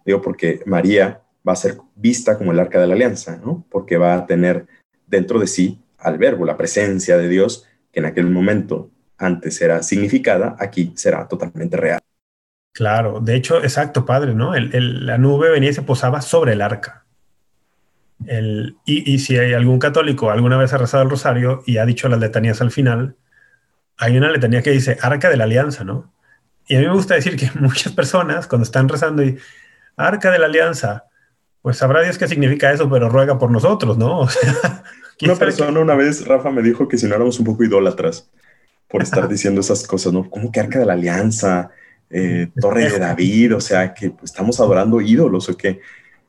Digo, porque María va a ser vista como el arca de la alianza, ¿no? porque va a tener dentro de sí al verbo, la presencia de Dios, que en aquel momento antes era significada, aquí será totalmente real. Claro, de hecho, exacto, padre, ¿no? la nube venía y se posaba sobre el arca. Y, si hay algún católico alguna vez ha rezado el rosario y ha dicho las letanías al final, hay una letanía que dice arca de la alianza, ¿no? Y a mí me gusta decir que muchas personas cuando están rezando y arca de la alianza, pues sabrá Dios qué significa eso, pero ruega por nosotros, ¿no? O sea, una persona una vez, Rafa, me dijo que si no éramos un poco idólatras por estar diciendo esas cosas, ¿no? Como que arca de la alianza, eh, Torre de David, o sea, que pues, estamos adorando ídolos o qué.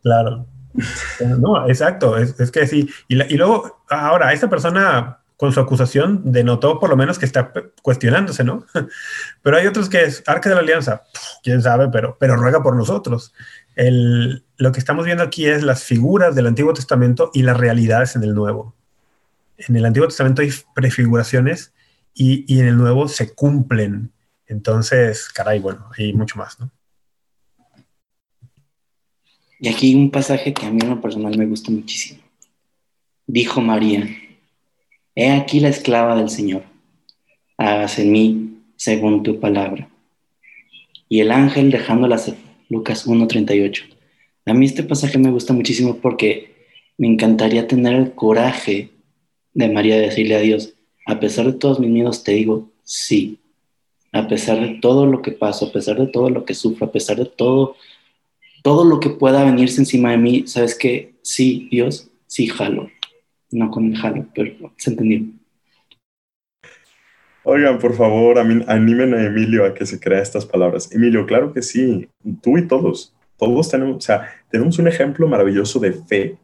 Claro. No, exacto, es, que sí. Y, y, luego, ahora, esta persona con su acusación denotó por lo menos que está cuestionándose, ¿no? Pero hay otros que es Arca de la Alianza, quién sabe, pero, pero ruega por nosotros. El, lo que estamos viendo aquí es las figuras del Antiguo Testamento y las realidades en el Nuevo. En el Antiguo Testamento hay prefiguraciones y, y en el Nuevo se cumplen. Entonces, caray, bueno, hay mucho más, ¿no? Y aquí un pasaje que a mí en lo personal me gusta muchísimo. Dijo María, He aquí la esclava del Señor, hágase en mí según tu palabra. Y el ángel dejándola. Lucas 1.38. A mí este pasaje me gusta muchísimo porque me encantaría tener el coraje de María de decirle a Dios, a pesar de todos mis miedos, te digo sí. A pesar de todo lo que paso, a pesar de todo lo que sufro, a pesar de todo, todo lo que pueda venirse encima de mí, ¿sabes qué? Sí, Dios, sí jalo no con el jalo, pero se entendió. Oigan, por favor, animen a Emilio a que se crea estas palabras. Emilio, claro que sí, tú y todos, todos tenemos, o sea, tenemos un ejemplo maravilloso de fe.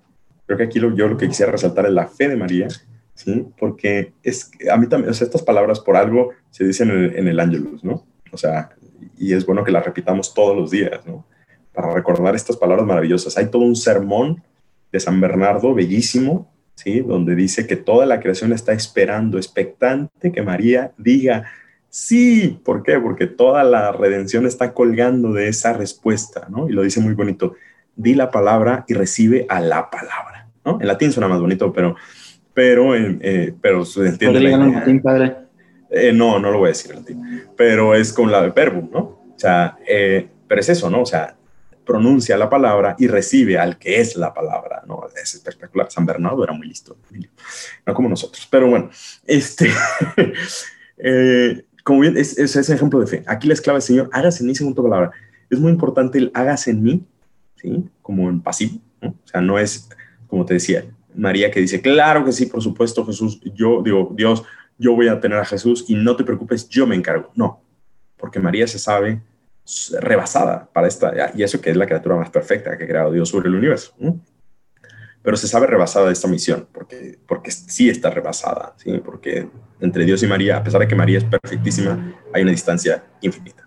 Creo que aquí yo lo que quisiera resaltar es la fe de María, ¿sí? Porque es, a mí también, o sea, estas palabras por algo se dicen en en el Ángelus, ¿no? O sea, y es bueno que las repitamos todos los días, ¿no? Para recordar estas palabras maravillosas. Hay todo un sermón de San Bernardo, bellísimo, ¿sí? donde dice que toda la creación está esperando, expectante que María diga sí. ¿Por qué? Porque toda la redención está colgando de esa respuesta, ¿no? Y lo dice muy bonito, di la palabra y recibe a la palabra, ¿no? En latín suena más bonito, pero, pero, eh, pero se entiende la en latín, padre? Eh, no, no lo voy a decir en latín, pero es con la de verbo, ¿no? O sea, eh, pero es eso, ¿no? O sea, pronuncia la palabra y recibe al que es la palabra, ¿no? Es espectacular. San Bernardo era muy listo, no como nosotros. Pero bueno, este, eh, como bien, es, ese ejemplo de fe. Aquí la esclava del Señor, hágase en mí según tu palabra. Es muy importante el hágase en mí, ¿sí? Como en pasivo, ¿no? O sea, no es, como te decía, María que dice, claro que sí, por supuesto, Jesús, yo digo, Dios, yo voy a tener a Jesús y no te preocupes, yo me encargo. No, porque María se sabe rebasada para esta, y eso que es la criatura más perfecta que ha creado Dios sobre el universo. Pero se sabe rebasada de esta misión, porque, porque sí está rebasada, ¿sí? porque entre Dios y María, a pesar de que María es perfectísima, hay una distancia infinita.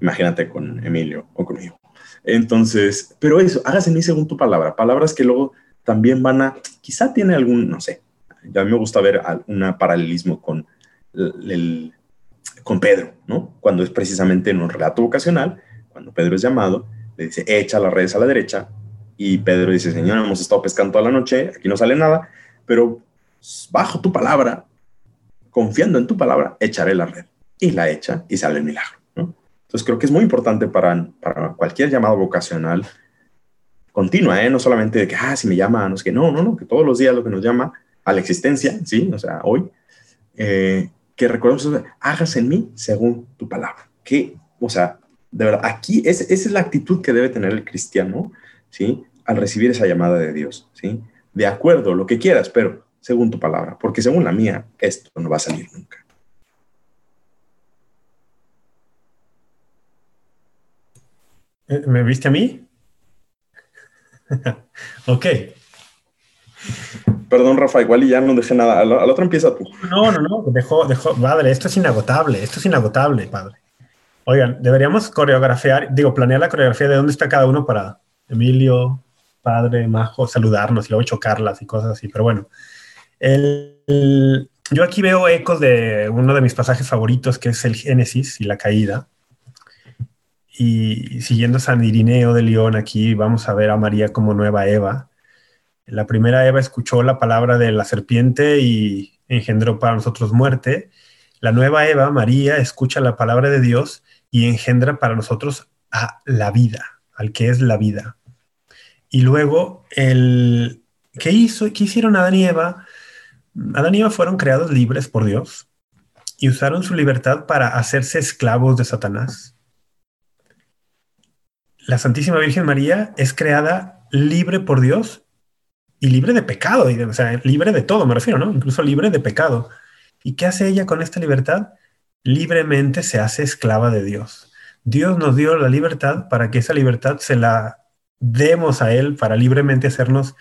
Imagínate con Emilio o conmigo. Entonces, pero eso, hágase en mí según tu palabra, palabras que luego también van a, quizá tiene algún, no sé, a me gusta ver un paralelismo con el con Pedro, ¿no? Cuando es precisamente en un relato vocacional, cuando Pedro es llamado, le dice, echa las redes a la derecha, y Pedro dice, Señor, hemos estado pescando toda la noche, aquí no sale nada, pero bajo tu palabra, confiando en tu palabra, echaré la red. Y la echa y sale el milagro, ¿no? Entonces creo que es muy importante para, para cualquier llamado vocacional, continua, ¿eh? No solamente de que, ah, si me llama, no sé qué, no, no, no, que todos los días lo que nos llama a la existencia, ¿sí? O sea, hoy, eh, que reconozcas, hágase en mí según tu palabra. Que, o sea, de verdad, aquí es, esa es la actitud que debe tener el cristiano, ¿sí? Al recibir esa llamada de Dios, ¿sí? De acuerdo, lo que quieras, pero según tu palabra, porque según la mía, esto no va a salir nunca. Eh, ¿Me viste a mí? ok. Perdón, Rafa, igual y ya no dejé nada. Al, otro empieza tú. No, no, no. Dejó, dejó. Padre, esto es inagotable. Esto es inagotable, padre. Oigan, deberíamos coreografiar, digo, planear la coreografía de dónde está cada uno para Emilio, padre, majo, saludarnos y luego chocarlas y cosas así. Pero bueno, yo aquí veo ecos de uno de mis pasajes favoritos, que es el Génesis y la caída. Y siguiendo San Irineo de León, aquí vamos a ver a María como nueva Eva. La primera Eva escuchó la palabra de la serpiente y engendró para nosotros muerte. La nueva Eva, María, escucha la palabra de Dios y engendra para nosotros a la vida, al que es la vida. Y luego, el, ¿qué, hizo, ¿qué hicieron Adán y Eva? Adán y Eva fueron creados libres por Dios y usaron su libertad para hacerse esclavos de Satanás. La Santísima Virgen María es creada libre por Dios y libre de pecado, o sea, libre de todo, me refiero, ¿no? Incluso libre de pecado. ¿Y qué hace ella con esta libertad? Libremente se hace esclava de Dios. Dios nos dio la libertad para que esa libertad se la demos a Él para libremente hacernos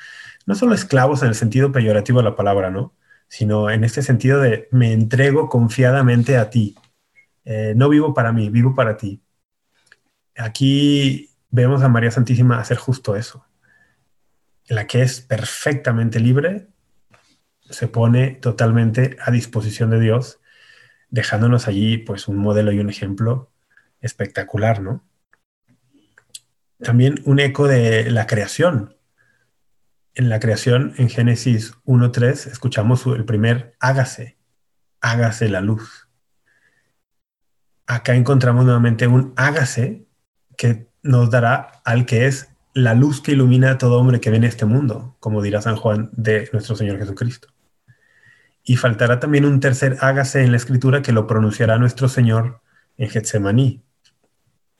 no solo esclavos en el sentido peyorativo de la palabra, ¿no? Sino en este sentido de me entrego confiadamente a ti. Eh, no vivo para mí, vivo para ti. Aquí vemos a María Santísima hacer justo eso. La que es perfectamente libre se pone totalmente a disposición de Dios, dejándonos allí pues un modelo y un ejemplo espectacular, ¿no? También un eco de la creación. En la creación, en Génesis 1.3, escuchamos el primer hágase, hágase la luz. Acá encontramos nuevamente un hágase que nos dará al que es la luz que ilumina a todo hombre que ve en este mundo, como dirá San Juan de nuestro Señor Jesucristo. Y faltará también un tercer hágase en la escritura que lo pronunciará nuestro Señor en Getsemaní.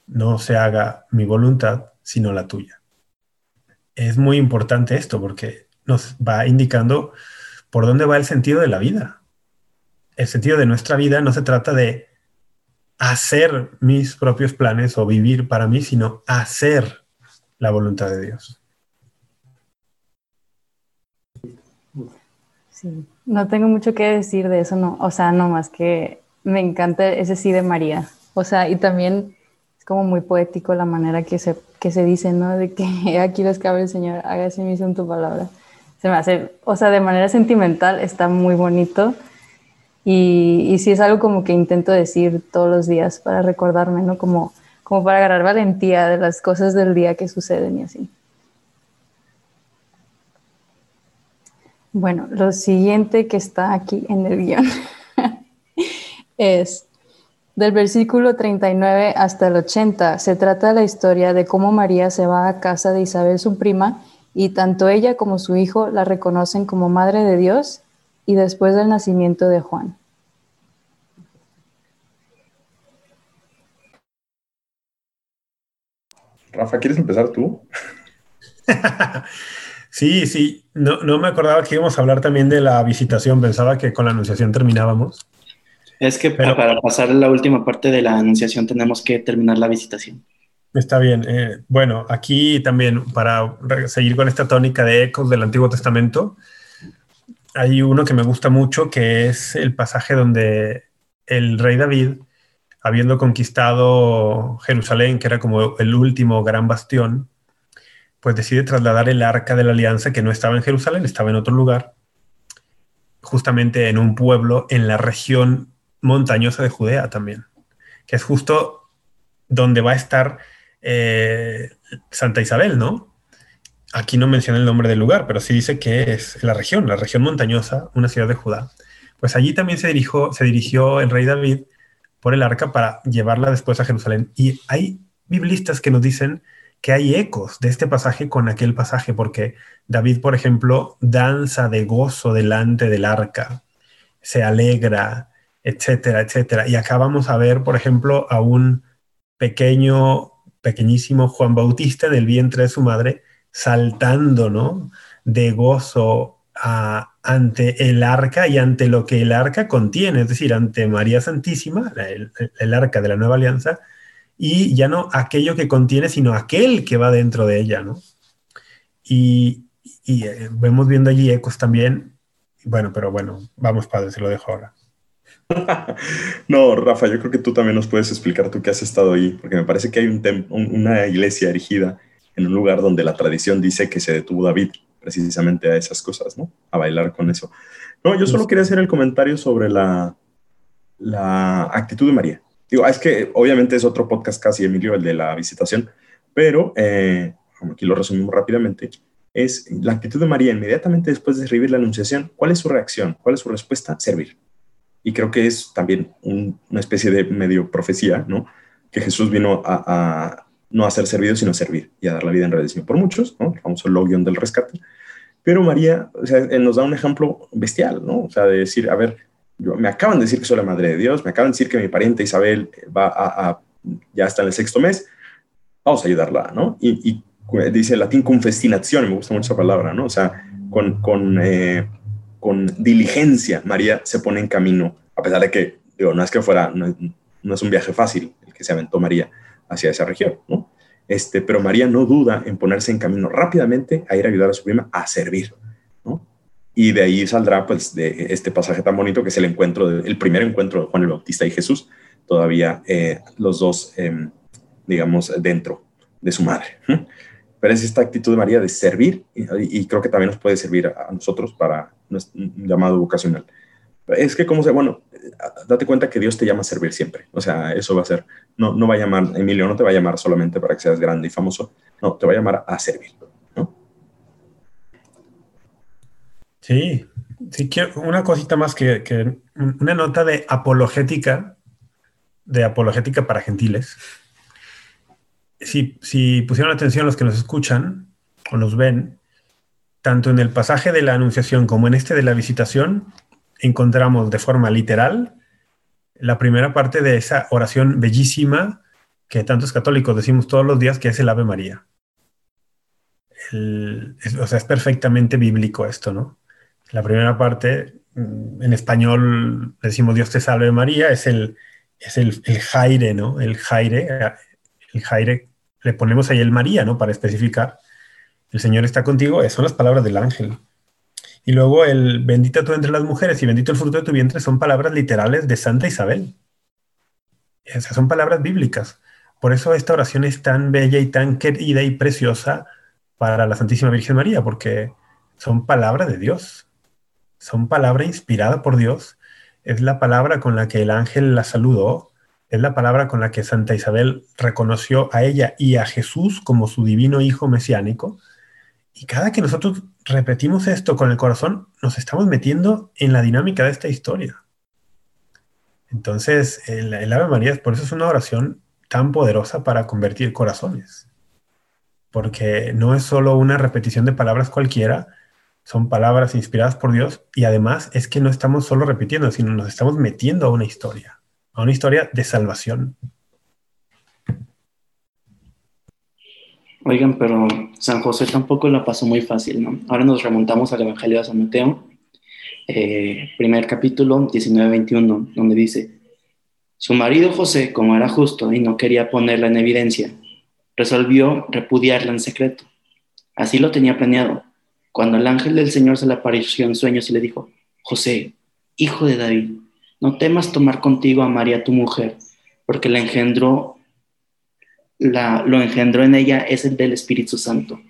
No se haga mi voluntad, sino la tuya. Es muy importante esto porque nos va indicando por dónde va el sentido de la vida. El sentido de nuestra vida no se trata de hacer mis propios planes o vivir para mí, sino hacer la voluntad de Dios. Sí, no tengo mucho que decir de eso, no, o sea, no más que me encanta ese sí de María, o sea, y también es como muy poético la manera que se, que se dice, ¿no? De que aquí les cabe el Señor, hágase en tu palabra. Se me hace, o sea, de manera sentimental está muy bonito y, y sí es algo como que intento decir todos los días para recordarme, ¿no? Como, como para agarrar valentía de las cosas del día que suceden y así. Bueno, lo siguiente que está aquí en el guion es del versículo 39 hasta el 80. Se trata la historia de cómo María se va a casa de Isabel, su prima, y tanto ella como su hijo la reconocen como Madre de Dios y después del nacimiento de Juan. Rafa, ¿quieres empezar tú? Sí, sí, no, no me acordaba que íbamos a hablar también de la visitación, pensaba que con la anunciación terminábamos. Es que para pasar la última parte de la anunciación tenemos que terminar la visitación. Está bien. Eh, bueno, aquí también para seguir con esta tónica de ecos del Antiguo Testamento, hay uno que me gusta mucho, que es el pasaje donde el rey David, habiendo conquistado Jerusalén, que era como el último gran bastión, pues decide trasladar el arca de la alianza que no estaba en Jerusalén, estaba en otro lugar, justamente en un pueblo en la región montañosa de Judea también, que es justo donde va a estar eh, Santa Isabel, ¿no? Aquí no menciona el nombre del lugar, pero sí dice que es la región, la región montañosa, una ciudad de Judá. Pues allí también se dirigió, se dirigió el rey David por el arca para llevarla después a Jerusalén. Y hay biblistas que nos dicen que hay ecos de este pasaje con aquel pasaje, porque David, por ejemplo, danza de gozo delante del arca, se alegra, etcétera, etcétera. Y acá vamos a ver, por ejemplo, a un pequeño, pequeñísimo Juan Bautista del vientre de su madre, saltando, ¿no? De gozo ante el arca y ante lo que el arca contiene, es decir, ante María Santísima, el arca de la nueva alianza, y ya no aquello que contiene, sino aquel que va dentro de ella, ¿no? Y, eh, vemos viendo allí ecos también. Bueno, pero bueno, vamos, padre, se lo dejo ahora. no, Rafa, yo creo que tú también nos puedes explicar tú que has estado ahí, porque me parece que hay un una iglesia erigida en un lugar donde la tradición dice que se detuvo David precisamente a esas cosas, ¿no? A bailar con eso. No, yo solo quería hacer el comentario sobre la, la actitud de María. Digo, es que obviamente es otro podcast casi, Emilio, el de la visitación, pero eh, aquí lo resumimos rápidamente, es la actitud de María inmediatamente después de recibir la anunciación. ¿Cuál es su reacción? ¿Cuál es su respuesta? Servir. Y creo que es también una especie de medio profecía, ¿no? Que Jesús vino a, no a ser servido, sino a servir y a dar la vida en redención por muchos, ¿no? El famoso logion del rescate. Pero María o sea, nos da un ejemplo bestial, ¿no? O sea, de decir, a ver, yo, me acaban de decir que soy la madre de Dios, me acaban de decir que mi pariente Isabel va a, ya está en el sexto mes, vamos a ayudarla, ¿no? Y, y dice el latín con festinación, me gusta mucho esa palabra, ¿no? O sea, con, con, eh, con diligencia María se pone en camino, a pesar de que, digo, no es que fuera, no, no es un viaje fácil el que se aventó María hacia esa región, ¿no? Este, pero María no duda en ponerse en camino rápidamente a ir a ayudar a su prima a servir, ¿no? Y de ahí saldrá, pues, de este pasaje tan bonito que es el encuentro, el primer encuentro de Juan el Bautista y Jesús, todavía eh, los dos, em, digamos, dentro de su madre. Pero es esta actitud de María de servir y, creo que también nos puede servir a, nosotros para un llamado vocacional. Es que, como se, bueno, date cuenta que Dios te llama a servir siempre. O sea, eso va a ser, no, no va a llamar, Emilio, no te va a llamar solamente para que seas grande y famoso, no, te va a llamar a servir. Sí, sí, quiero una cosita más que, que una nota de apologética, de apologética para gentiles si, pusieron atención los que nos escuchan o nos ven, tanto en el pasaje de la Anunciación como en este de la Visitación, encontramos de forma literal la primera parte de esa oración bellísima que tantos católicos decimos todos los días, que es el Ave María. o sea, es perfectamente bíblico esto, ¿no? La primera parte, mm, en español decimos Dios te salve María, es el, es el, el jaire, ¿no? El jaire, el jaire le ponemos ahí el María, ¿no? Para especificar. El Señor está contigo, son las palabras del ángel. Y luego el bendita tú entre las mujeres y bendito el fruto de tu vientre son palabras literales de Santa Isabel. Esas son palabras bíblicas. Por eso esta oración es tan bella y tan querida y preciosa para la Santísima Virgen María, porque son palabras de Dios. Son palabra inspirada por Dios. Es la palabra con la que el ángel la saludó es la palabra con la que Santa Isabel reconoció a ella y a Jesús como su divino Hijo mesiánico. Y cada que nosotros repetimos esto con el corazón, nos estamos metiendo en la dinámica de esta historia. Entonces, el, Ave María, por eso es una oración tan poderosa para convertir corazones. Porque no es solo una repetición de palabras cualquiera, son palabras inspiradas por Dios y además es que no estamos solo repitiendo, sino nos estamos metiendo a una historia una historia de salvación. Oigan, pero San José tampoco la pasó muy fácil, ¿no? Ahora nos remontamos al Evangelio de San Mateo, eh, primer capítulo 19-21, donde dice, su marido José, como era justo y no quería ponerla en evidencia, resolvió repudiarla en secreto. Así lo tenía planeado. Cuando el ángel del Señor se le apareció en sueños y le dijo, José, hijo de David, no temas tomar contigo a María tu mujer, porque la engendró, la, lo engendró en ella es el del Espíritu Santo.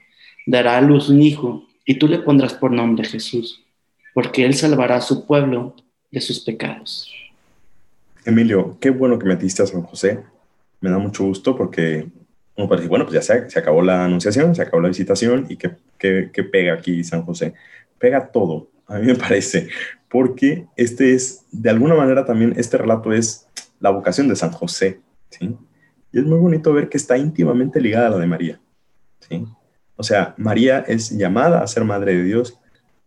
Dará a luz un hijo, y tú le pondrás por nombre Jesús, porque él salvará a su pueblo de sus pecados. Emilio, qué bueno que metiste a San José. Me da mucho gusto porque uno parece, bueno, pues ya se, se, acabó la anunciación, se acabó la visitación y qué, qué pega aquí San José. Pega todo, a mí me parece, porque este es, de alguna manera también, este relato es la vocación de San José, ¿sí? Y es muy bonito ver que está íntimamente ligada a la de María, ¿sí? O sea, María es llamada a ser madre de Dios,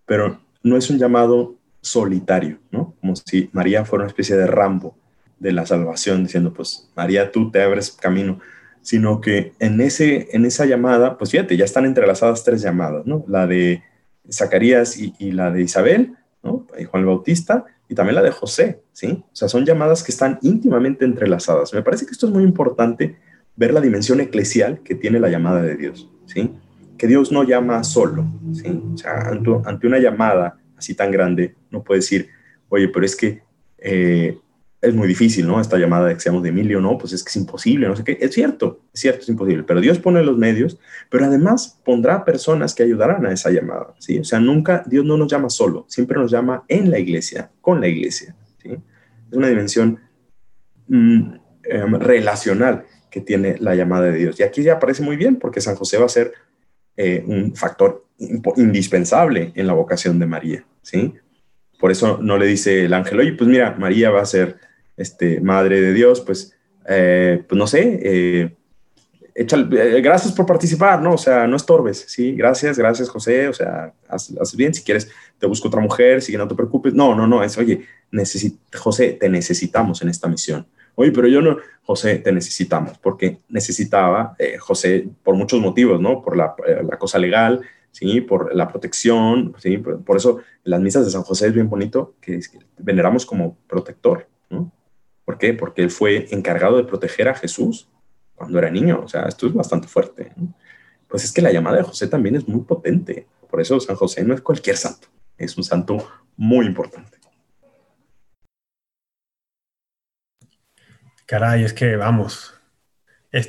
pero no es un llamado solitario, ¿no? Como si María fuera una especie de rambo de la salvación, diciendo, pues, María, tú te abres camino, sino que en, ese, en esa llamada, pues fíjate, ya están entrelazadas tres llamadas, ¿no? La de Zacarías y, y la de Isabel, ¿no? Y Juan el Bautista, y también la de José, ¿sí? O sea, son llamadas que están íntimamente entrelazadas. Me parece que esto es muy importante, ver la dimensión eclesial que tiene la llamada de Dios, ¿sí? Que Dios no llama solo, ¿sí? O sea, ante, una llamada así tan grande, no puede decir, oye, pero es que eh, es muy difícil, ¿no? Esta llamada de que seamos de Emilio, no, pues es que es imposible, no sé qué. Es cierto, es cierto, es imposible, pero Dios pone los medios, pero además pondrá personas que ayudarán a esa llamada, ¿sí? O sea, nunca, Dios no nos llama solo, siempre nos llama en la iglesia, con la iglesia, ¿sí? Es una dimensión mm, em, relacional que tiene la llamada de Dios. Y aquí ya aparece muy bien, porque San José va a ser eh, un factor indispensable en la vocación de María, ¿sí? Por eso no le dice el ángel, oye, pues mira, María va a ser este, madre de Dios, pues, eh, pues no sé, eh, eh, gracias por participar, ¿no? O sea, no estorbes, ¿sí? Gracias, gracias, José, o sea, haz, bien, si quieres, te busco otra mujer, si no te preocupes. No, no, no, es, oye, José, te necesitamos en esta misión. Oye, pero yo no, José, te necesitamos, porque necesitaba, José, por muchos motivos, ¿no? Por la, cosa legal, ¿sí? Por la protección, ¿sí? Por, por, eso las misas de San José es bien bonito, que, que veneramos como protector, ¿no? ¿Por qué? Porque él fue encargado de proteger a Jesús cuando era niño. O sea, esto es bastante fuerte. Pues es que la llamada de José también es muy potente. Por eso San José no es cualquier santo. Es un santo muy importante. Caray, es que vamos.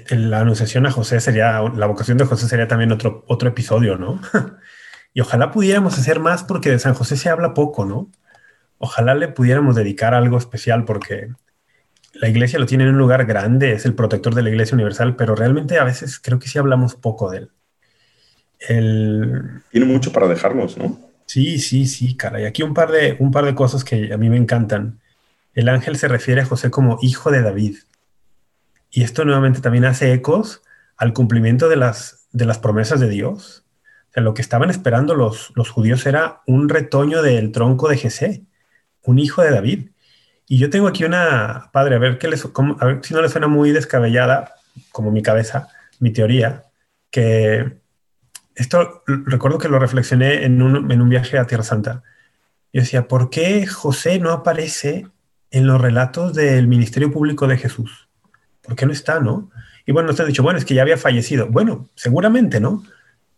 La anunciación a José sería, la vocación de José sería también otro, otro episodio, ¿no? y ojalá pudiéramos hacer más porque de San José se habla poco, ¿no? Ojalá le pudiéramos dedicar algo especial porque la iglesia lo tiene en un lugar grande, es el protector de la iglesia universal, pero realmente a veces creo que sí hablamos poco de él. Tiene mucho para dejarnos, ¿no? Sí, sí, sí, cara. Y aquí un par, de, un par de cosas que a mí me encantan. El ángel se refiere a José como hijo de David. Y esto nuevamente también hace ecos al cumplimiento de las, de las promesas de Dios. O sea, lo que estaban esperando los, los judíos era un retoño del tronco de Jesé, un hijo de David. Y yo tengo aquí una, padre, a ver, qué les, a ver si no le suena muy descabellada, como mi cabeza, mi teoría, que esto recuerdo que lo reflexioné en un, en un viaje a Tierra Santa. Yo decía, ¿por qué José no aparece en los relatos del ministerio público de Jesús? ¿Por qué no está, no? Y bueno, usted ha dicho, bueno, es que ya había fallecido. Bueno, seguramente, ¿no?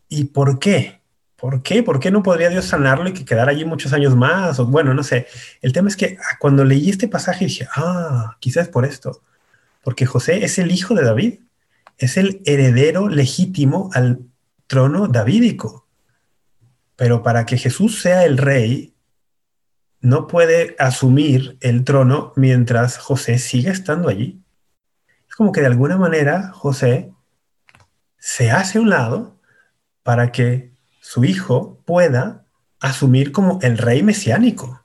¿Y por qué? ¿Por qué? ¿Por qué no podría Dios sanarlo y que quedara allí muchos años más? O bueno, no sé. El tema es que ah, cuando leí este pasaje dije, ah, quizás por esto. Porque José es el hijo de David. Es el heredero legítimo al trono davídico. Pero para que Jesús sea el rey, no puede asumir el trono mientras José siga estando allí. Es como que de alguna manera José se hace a un lado para que su hijo pueda asumir como el rey mesiánico.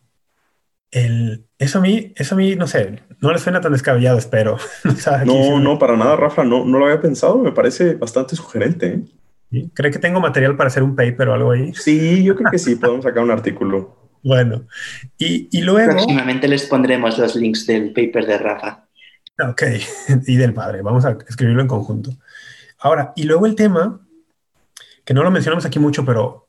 El, eso, a mí, eso a mí, no sé, no le suena tan descabellado, espero. no, no, para nada, Rafa, no, no lo había pensado, me parece bastante sugerente. ¿eh? ¿Cree que tengo material para hacer un paper o algo ahí? Sí, yo creo que sí, podemos sacar un artículo. Bueno, y, y, luego... Próximamente les pondremos los links del paper de Rafa. Ok, y del padre, vamos a escribirlo en conjunto. Ahora, y luego el tema que no lo mencionamos aquí mucho, pero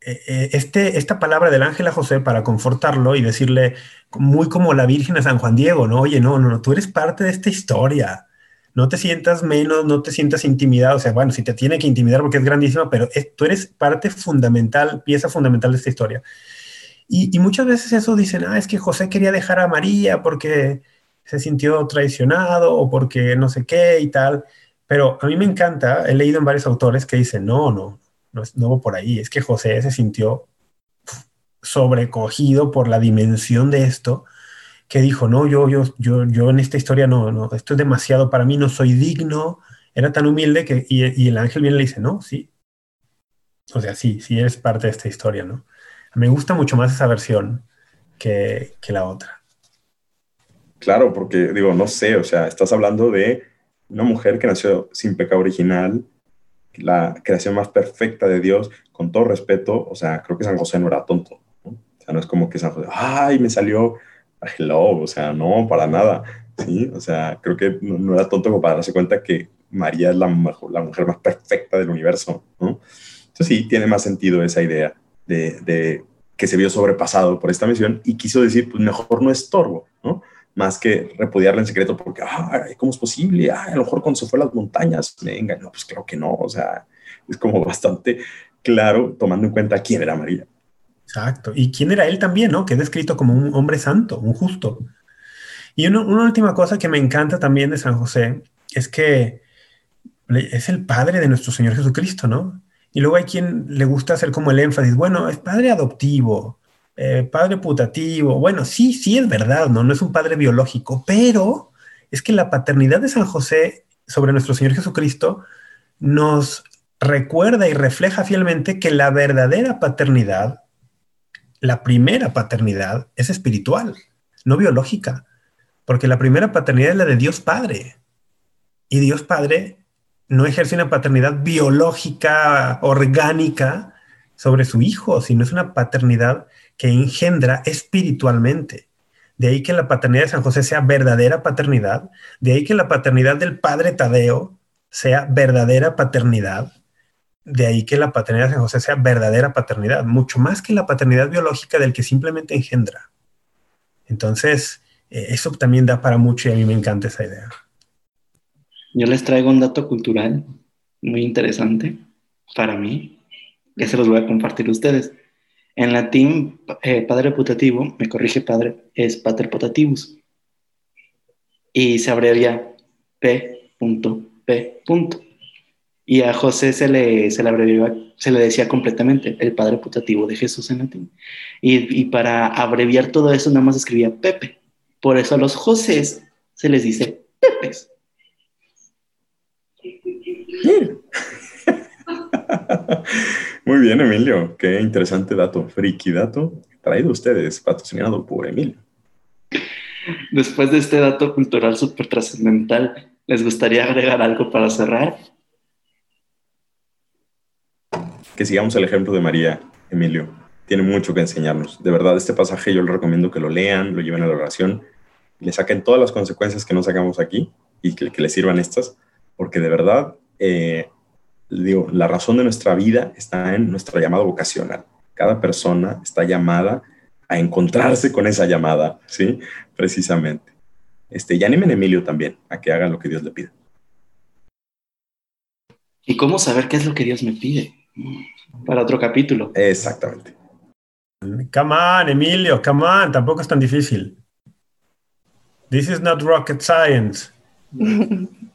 eh, eh, este, esta palabra del ángel a José para confortarlo y decirle, muy como la Virgen a San Juan Diego, ¿no? Oye, no, no, no, tú eres parte de esta historia. No te sientas menos, no te sientas intimidado. O sea, bueno, si te tiene que intimidar porque es grandísima, pero tú eres parte fundamental, pieza fundamental de esta historia. Y, y, muchas veces eso dicen, ah, es que José quería dejar a María porque se sintió traicionado o porque no sé qué y tal. Pero a mí me encanta, he leído en varios autores que dicen, no, no, no es no por ahí, es que José se sintió sobrecogido por la dimensión de esto, que dijo, no, yo, yo, yo, yo en esta historia no, no, esto es demasiado para mí, no soy digno, era tan humilde que, y, el ángel viene y le dice, no, sí, o sea, sí, sí eres parte de esta historia, ¿no? Me gusta mucho más esa versión que, que la otra. Claro, porque digo, no sé, o sea, estás hablando de una mujer que nació sin pecado original, la creación más perfecta de Dios, con todo respeto, o sea, creo que San José no era tonto, ¿no? O sea, no es como que San José, ay, me salió hello, o sea, no, para nada, ¿sí? O sea, creo que no, era tonto como para darse cuenta que María es la, la mujer más perfecta del universo, ¿no? Entonces sí, tiene más sentido esa idea de, de que se vio sobrepasado por esta misión y quiso decir, pues mejor no estorbo, ¿no? Más que repudiarla en secreto porque, ay, ¿cómo es posible? a lo mejor cuando se fue a las montañas venga, no, pues claro que no, o sea, es como bastante claro tomando en cuenta quién era María. Exacto, y quién era él también, ¿no? Que es descrito como un hombre santo, un justo. Y una, última cosa que me encanta también de San José es que es el padre de nuestro Señor Jesucristo, ¿no? Y luego hay quien le gusta hacer como el énfasis, bueno, es padre adoptivo, eh, padre putativo. Bueno, sí, sí es verdad, ¿no? No es un padre biológico, pero es que la paternidad de San José sobre nuestro Señor Jesucristo nos recuerda y refleja fielmente que la verdadera paternidad, la primera paternidad, es espiritual, no biológica, porque la primera paternidad es la de Dios Padre. Y Dios Padre no ejerce una paternidad biológica, orgánica sobre su hijo, sino es una paternidad que engendra espiritualmente. De ahí que la paternidad de San José sea verdadera paternidad, de ahí que la paternidad del padre Tadeo sea verdadera paternidad, de ahí que la paternidad de San José sea verdadera paternidad, mucho más que la paternidad biológica del que simplemente engendra. Entonces, eh, eso también da para mucho y a mí me encanta esa idea. Yo les traigo un dato cultural muy interesante para mí, que se los voy a compartir a ustedes. En latín, eh, padre putativo, me corrige padre, es pater potativus. Y se abrevia P. P. Y a José se le, se le, se le decía completamente el padre putativo de Jesús en latín. Y, y, para abreviar todo eso, nada más escribía Pepe. Por eso a los José se les dice Pepes. Muy bien, Emilio. Qué interesante dato, friki dato, traído ustedes, patrocinado por Emilio. Después de este dato cultural súper trascendental, ¿les gustaría agregar algo para cerrar? Que sigamos el ejemplo de María, Emilio. Tiene mucho que enseñarnos. De verdad, este pasaje yo les recomiendo que lo lean, lo lleven a la oración, le saquen todas las consecuencias que no sacamos aquí y que, que les sirvan estas, porque de verdad eh, digo, la razón de nuestra vida está en nuestra llamada vocacional. Cada persona está llamada a encontrarse con esa llamada, ¿sí? Precisamente. Este, y animen a Emilio también a que haga lo que Dios le pide. ¿Y cómo saber qué es lo que Dios me pide? Para otro capítulo. Exactamente. Come on, Emilio, come on, tampoco es tan difícil. This is not rocket science.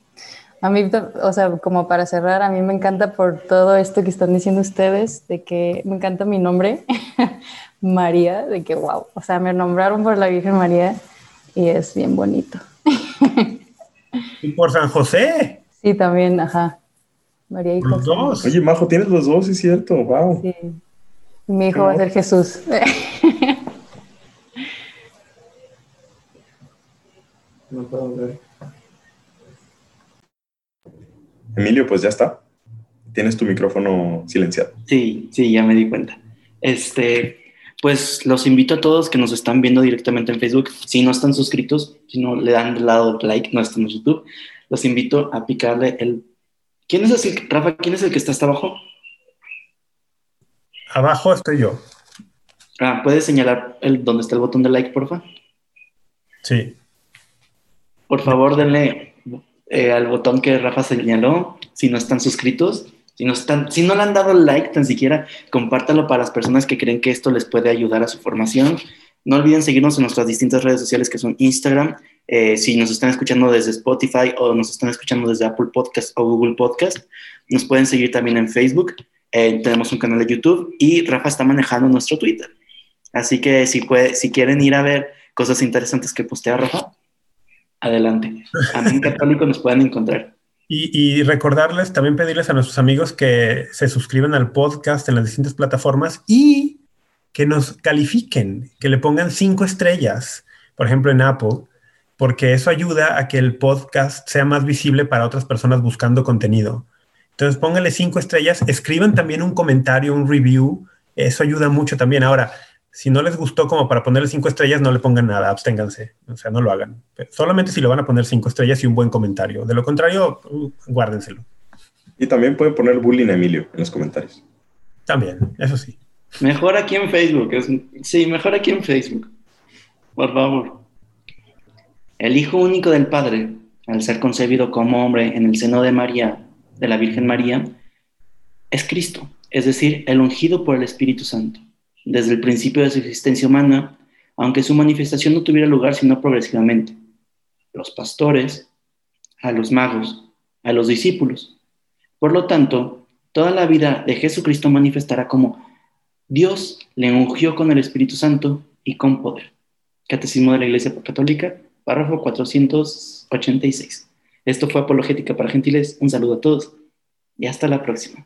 A mí, o sea, como para cerrar, a mí me encanta por todo esto que están diciendo ustedes, de que me encanta mi nombre, María, de que wow, o sea, me nombraron por la Virgen María y es bien bonito. ¿Y por San José? Sí, también, ajá. María y José. Dos. Oye, Majo, tienes los dos, es cierto, wow. Sí. Mi hijo va a ser Jesús. no puedo ver. Emilio, pues ya está. Tienes tu micrófono silenciado. Sí, sí, ya me di cuenta. Este, pues los invito a todos que nos están viendo directamente en Facebook. Si no están suscritos, si no le dan lado like, no están en YouTube, los invito a picarle el. ¿Quién es el, Rafa, quién es el que está hasta abajo? Abajo estoy yo. Ah, ¿puedes señalar el, dónde está el botón de like, porfa? Sí. Por favor, denle eh, al botón que Rafa señaló, si no están suscritos, si no, están, si no le han dado like tan siquiera, compártalo para las personas que creen que esto les puede ayudar a su formación. No olviden seguirnos en nuestras distintas redes sociales que son Instagram. Eh, si nos están escuchando desde Spotify o nos están escuchando desde Apple Podcast o Google Podcast, nos pueden seguir también en Facebook. Eh, tenemos un canal de YouTube y Rafa está manejando nuestro Twitter. Así que si, puede, si quieren ir a ver cosas interesantes que postea Rafa, adelante. A mí católico nos pueden encontrar. Y, recordarles, también pedirles a nuestros amigos que se suscriban al podcast en las distintas plataformas y que nos califiquen, que le pongan cinco estrellas, por ejemplo en Apple, porque eso ayuda a que el podcast sea más visible para otras personas buscando contenido. Entonces pónganle cinco estrellas, escriban también un comentario, un review, eso ayuda mucho también. Ahora, si no les gustó como para ponerle cinco estrellas, no le pongan nada, absténganse, o sea, no lo hagan. solamente si le van a poner cinco estrellas y un buen comentario. De lo contrario, uh, guárdenselo. Y también pueden poner bullying a Emilio en los comentarios. También, eso sí. Mejor aquí en Facebook. sí, mejor aquí en Facebook. Por favor. El Hijo único del Padre, al ser concebido como hombre en el seno de María, de la Virgen María, es Cristo, es decir, el ungido por el Espíritu Santo desde el principio de su existencia humana, aunque su manifestación no tuviera lugar sino progresivamente, los pastores, a los magos, a los discípulos. Por lo tanto, toda la vida de Jesucristo manifestará como Dios le ungió con el Espíritu Santo y con poder. Catecismo de la Iglesia Católica, párrafo 486. Esto fue Apologética para Gentiles. Un saludo a todos y hasta la próxima.